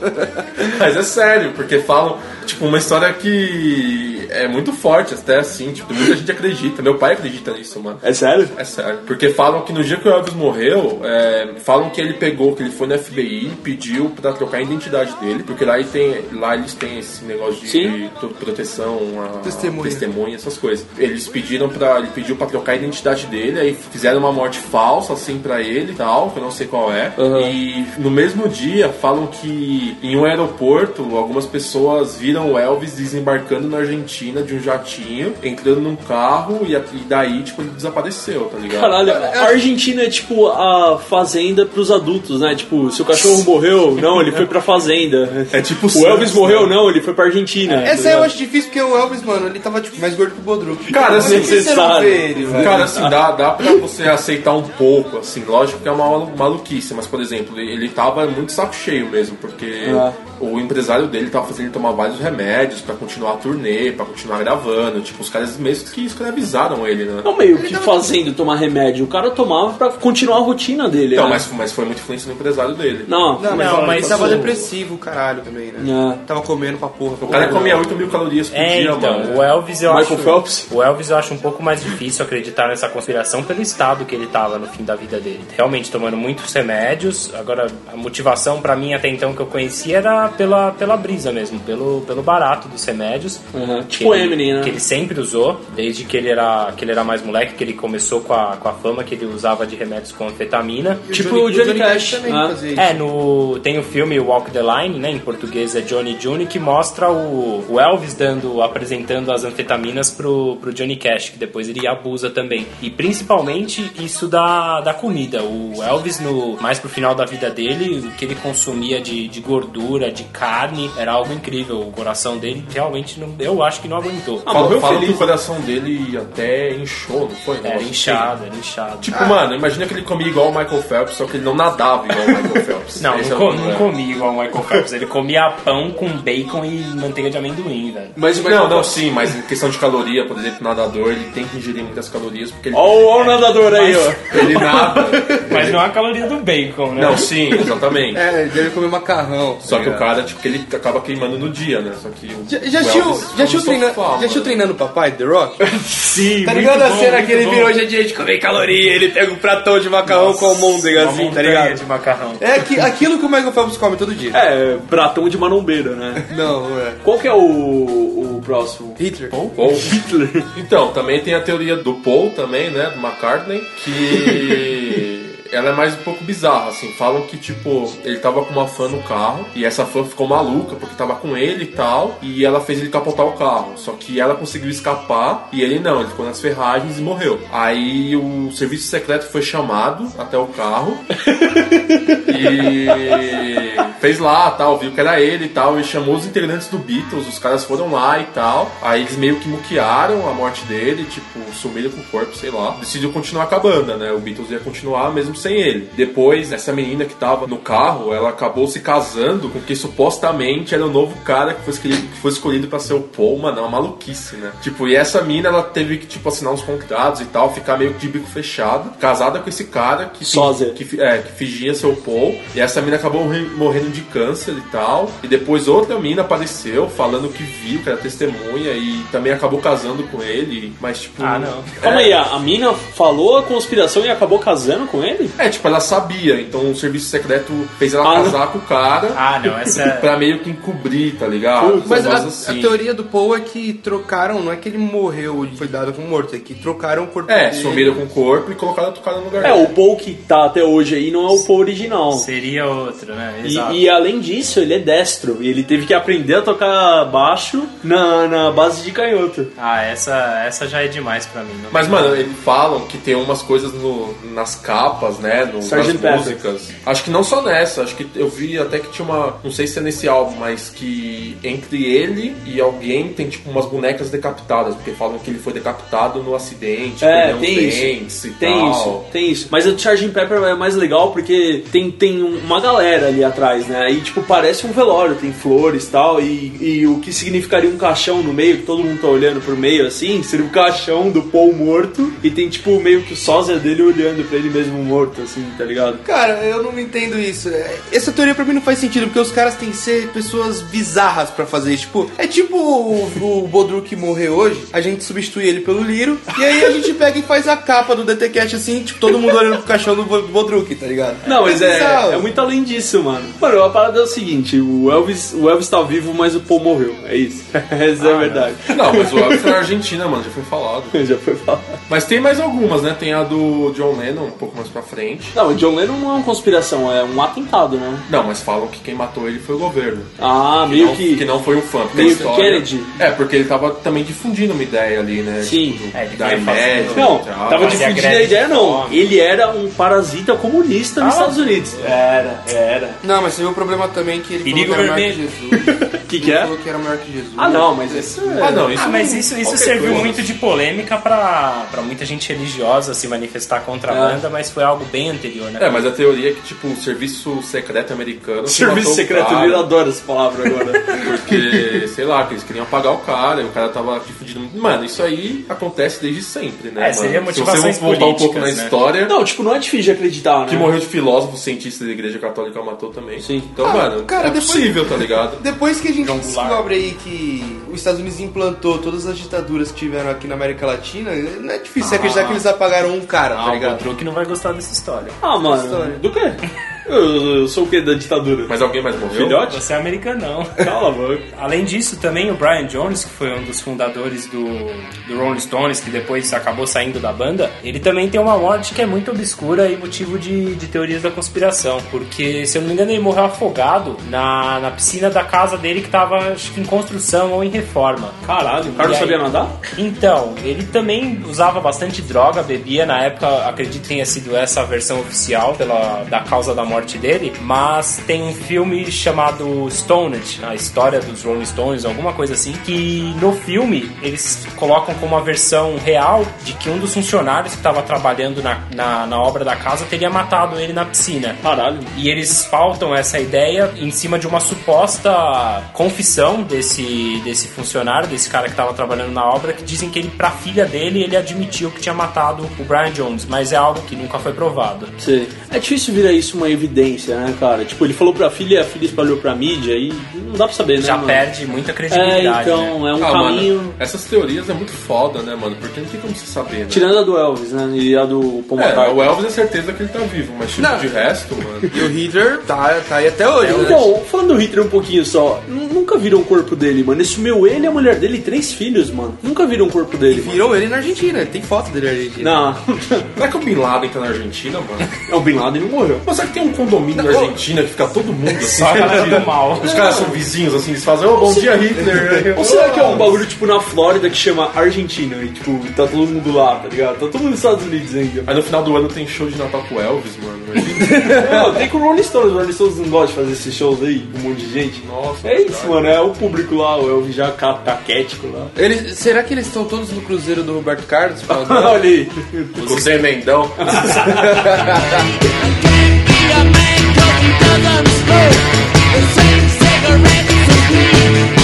mas é sério, porque falam, tipo, uma história que é muito forte, até assim, tipo, muita gente acredita. Meu pai acredita nisso, mano. É sério? É sério. Porque falam que no dia que o Elvis morreu, é, falam que ele pegou, que ele foi no FBI e pediu pra trocar a identidade dele, porque lá, ele tem, lá eles têm esse negócio de, de proteção a Testemunha. testemunha, essas coisas. Eles pediram pra. Ele pediu pra trocar a identidade dele, aí fizeram uma morte falsa assim pra ele e tal, que eu não sei qual é. Uhum. E no mesmo dia falam que em um aeroporto algumas pessoas viram o Elvis desembarcando na Argentina de um jatinho, entrando num carro e, e daí, tipo, ele desapareceu, tá ligado? Caralho, a Argentina é tipo a fazenda pros adultos, né? Tipo, se o cachorro morreu, não, ele foi pra fazenda. É tipo O Elvis morreu, não, ele foi pra Argentina. Essa tá eu acho difícil porque o Elvis, mano, ele tava tipo mais gordo que o Bodruk. Cara, assim, que você não vê ele, velho? Cara, assim, dá, dá pra você aceitar um pouco, assim, lógico que é uma malu- maluquice, mas, por exemplo, ele, tava muito saco cheio mesmo, porque Ah. o empresário dele tava fazendo ele tomar vários remédios pra continuar a turnê, pra continuar gravando, tipo, os caras mesmo que escravizaram ele, né? Não meio que fazendo tomar remédio, o cara tomava pra continuar a rotina dele. Então, né? mas, mas foi muita influência no empresário dele. Não, Não, mas, Não, não, mas tava o- depressivo, caralho. caralho também, né? É. Tava comendo pra porra. O cara comia 8 mil calorias por É, dia, então, mano. o Elvis eu Michael acho. Phelps? O Elvis eu acho um pouco mais difícil acreditar nessa conspiração pelo estado que ele tava no fim da vida dele. Realmente tomando muitos remédios. Agora, a motivação pra mim até então que eu conhecia era pela, pela brisa mesmo, pelo, pelo barato dos remédios. Uhum. Que Tipo ele- Eminem, né? Que ele sempre usou, desde que ele era, que ele era mais moleque, que ele começou com a, com a fama que ele usava de remédios com anfetamina. Tipo o Johnny Cash, também né? isso. É, no, tem o filme Walk the Line, né? Em português é Johnny June, que mostra o, o Elvis dando, apresentando as anfetaminas pro, pro Johnny Cash, que depois ele abusa também. E principalmente isso da, da comida. O Elvis, no, mais pro final da vida dele, o que ele consumia de, de gordura, de carne, era algo incrível. O coração dele realmente, não, eu acho que não aguentou. Ah, Fala, morreu fala que feliz. o coração dele até inchou, não foi? Era inchado, era inchado. Tipo, mano, imagina que ele comia igual o Michael Phelps, só que ele não nadava igual o Michael Phelps. Não, Esse não, é não comia igual o Michael Phelps. Ele comia pão com bacon e manteiga de amendoim, velho. Mas o Não, Michael não, sim, mas em questão de caloria, por exemplo, o nadador, ele tem que ingerir muitas calorias porque ele, Ó, o- ó o nadador aí, ó. ele nada. Mas não é a caloria do bacon, né? Não, sim, exatamente. É, ele deve comer macarrão. Só que o cara, tipo, que ele acaba queimando no dia, né? Só que o Já, já o assistiu, já assistiu no treinando, o papai, The Rock? Sim, Tá muito ligado a bom, cena muito que ele bom. virou hoje é dia de comer caloria, ele pega um pratão de macarrão com almôndega Uma assim, tá ligado? de macarrão. É que, aquilo que o Michael Phelps come todo dia. É, pratão de marombeiro, né? Não, não é. Qual que é o, o próximo? Hitler. Paul? Hitler. Então, também tem a teoria do Paul também, né? Do McCartney, que ela é mais um pouco bizarra, assim. Falam que, tipo, ele tava com uma fã no carro e essa fã ficou maluca porque tava com ele e tal, e ela fez ele capotar o carro. Só que ela conseguiu escapar e ele não, ele ficou nas ferragens e morreu. Aí o serviço secreto foi chamado até o carro e fez lá, tal, viu que era ele e tal, e chamou os integrantes do Beatles, os caras foram lá e tal. Aí eles meio que muquearam a morte dele, tipo, sumiram com o corpo, sei lá. Decidiu continuar com a banda, né? O Beatles ia continuar mesmo sem ele. Depois, essa menina que tava no carro, ela acabou se casando com quem supostamente era o novo cara que foi escolhido, que foi escolhido pra ser o Paul, mano, é uma maluquice, né? Tipo, e essa mina, ela teve que, tipo, assinar uns contratos e tal, ficar meio que de bico fechado, casada com esse cara que, Sósia. que, é, que fingia ser o Paul. E essa mina acabou morre- morrendo de câncer e tal. E depois outra mina apareceu falando que viu, que era testemunha e também acabou casando com ele. Mas, tipo. Ah, não. Calma é, aí, a, a mina falou a conspiração e acabou casando com ele? É, tipo, ela sabia. Então o serviço secreto fez ela Ah, casar com o cara. Ah, não, essa é... Pra meio que encobrir, tá ligado? Mas a, assim. a teoria do Paul é que trocaram, não é que ele morreu e foi dado como morto, é que trocaram o corpo É, dele. sumiram com o corpo e colocaram outro cara no lugar É, dele. o Paul que tá até hoje aí não é o Paul original. Seria outro, né? Exato. E, e além disso, ele é destro. E ele teve que aprender a tocar baixo na, na base de canhoto. Ah, essa, essa já é demais pra mim. não Mas, mano, falam que tem umas coisas no- nas capas, né? No, Sgt. Músicas. Acho que não só nessa, acho que eu vi até que tinha uma. Não sei se é nesse álbum, mas que entre ele e alguém tem tipo umas bonecas decapitadas, porque falam que ele foi decapitado no acidente, É, tem isso. e Tem tal. isso, tem isso. Mas o Sgt. Pepper é mais legal porque tem, tem uma galera ali atrás, né? E tipo, parece um velório, tem flores e tal. E, e o que significaria um caixão no meio, que todo mundo tá olhando pro meio assim, seria o caixão do Paul morto. E tem tipo meio que o sósia dele olhando pra ele mesmo morto, assim, tá ligado? Cara, eu não entendo isso. É, Essa teoria pra mim não faz sentido, porque os caras têm que ser pessoas bizarras pra fazer isso. Tipo, é tipo o, o Bodru que morreu hoje, a gente substitui ele pelo Liro, e aí a gente pega e faz a capa do DTCast assim, tipo, todo mundo olhando pro caixão do Bo- Bodruk, tá ligado? Não, mas é, bizarro. é muito além disso, mano. Mano, a parada é o seguinte: o Elvis, o Elvis tá vivo, mas o Paul morreu. É isso. Essa é a verdade. Não, mas o Elvis é na Argentina, mano, já foi falado. Já foi falado. Mas tem mais algumas, né? Tem a do John Lennon, um pouco mais pra frente. Não, o John Lennon não é uma conspiração, é um atentado, né? Não, mas falam que quem matou ele foi o governo. Ah, Que meio não, que. que não foi um fã. porque meio a que história- Kennedy. É, porque ele tava também difundindo uma ideia ali, né? Sim. Tipo, É, da média. Não, tal. tava Fazia difundindo a ideia, de não. Ele era um parasita comunista nos Ah. Estados Unidos. Era, era. Não, mas você viu o problema também que ele Perigo vermelho. Jesus. que, que é? falou que era maior que Jesus. Ah, não, mas isso é. Ah, não, isso Ah, mas isso, isso qualquer serviu coisa. muito de polêmica pra, pra muita gente religiosa se manifestar contra a É. banda, mas foi algo bem anterior, né? É, mas a teoria é que, tipo, o serviço secreto americano. que Serviço o secreto, cara, ele adora essa palavra agora. Porque, sei lá, que eles queriam apagar o cara e o cara tava te fudindo. Mano, isso aí acontece desde sempre, né? É, seria mano? Se você voltar um pouco na políticas, né? história. não, tipo, não é difícil de acreditar, né? Que morreu de filósofo, cientista da igreja católica matou também. Sim. Então, Ah, mano, cara, é depois- possível, tá ligado? Depois que a gente João Goulart. descobre aí que os Estados Unidos implantou todas as ditaduras que tiveram aqui na América Latina, não é difícil você acreditar que eles apagaram um cara, tá Ah, o ligado? Godruc não vai gostar dessa história. Ah, mano, História. do quê? Eu, eu sou o quê da ditadura? Mas alguém mais morreu? Filhote? Você é americanão. Cala a boca. Além disso, também o Brian Jones, que foi um dos fundadores do, do Rolling Stones, que depois acabou saindo da banda, ele também tem uma morte que é muito obscura e motivo de, de teorias da conspiração. Porque, se eu não me engano, ele morreu afogado na, na piscina da casa dele que estava acho que em construção ou em reforma. Caralho, o cara não sabia nadar? Então, ele também usava bastante droga, bebia. Na época, acredito que tenha sido essa a versão oficial pela, da causa da morte dele. Mas tem um filme chamado Stoned, a história dos Rolling Stones, alguma coisa assim. Que no filme eles colocam como uma versão real de que um dos funcionários que estava trabalhando na, na, na obra da casa teria matado ele na piscina. Caralho. E eles pautam essa ideia em cima de uma suposta confissão desse, desse funcionário, desse cara que estava trabalhando na obra, que dizem que ele, pra filha dele, ele admitiu que tinha matado o Brian Jones, mas é algo que nunca foi provado. Sei. É difícil virar isso uma evidência, né, cara? Tipo, ele falou pra filha e a filha espalhou pra mídia e não dá pra saber, né? Já mano? perde muita É, credibilidade. né? então, é um Ah, caminho. mano, essas teorias é muito foda, né, mano? Porque não tem como você saber, né? Tirando a do Elvis, né? E a do Paul É, o Elvis é certeza que ele tá vivo, mas tipo, Não. de resto, mano. E o Hitler tá, tá aí até hoje, né? Então, falando do Hitler um pouquinho só, nunca viram o corpo dele, mano. Ele sumiu ele e a mulher dele e três filhos, mano. Nunca viram o corpo dele. mano. Virou ele na Argentina, tem foto dele na Argentina. Não, Será que o Bin Laden tá na Argentina, mano? é o Bin Laden não morreu. Mas será que tem um condomínio na Não, Argentina que fica todo mundo assim? Mal. Os caras são vizinhos, assim, eles fazem, ô, bom dia, Hitler. Ou será que é um bagulho tipo na Flórida que chama Argentina e tipo, tá todo mundo lá, tá ligado? Tá todo mundo nos Estados Unidos ainda. Aí no final do ano tem show de Natal com o Elvis, mano. Não, tem com o Rolling Stones, o Rolling Stones não gosta de fazer esses shows aí, com um monte de gente. Nossa, É isso, cara. mano, é o público lá, o Elvis já ca- caquético lá. Eles, será que eles estão todos no cruzeiro do Roberto Carlos? Olha aí. Com o tremendão. he doesn't smoke the same cigarettes as me.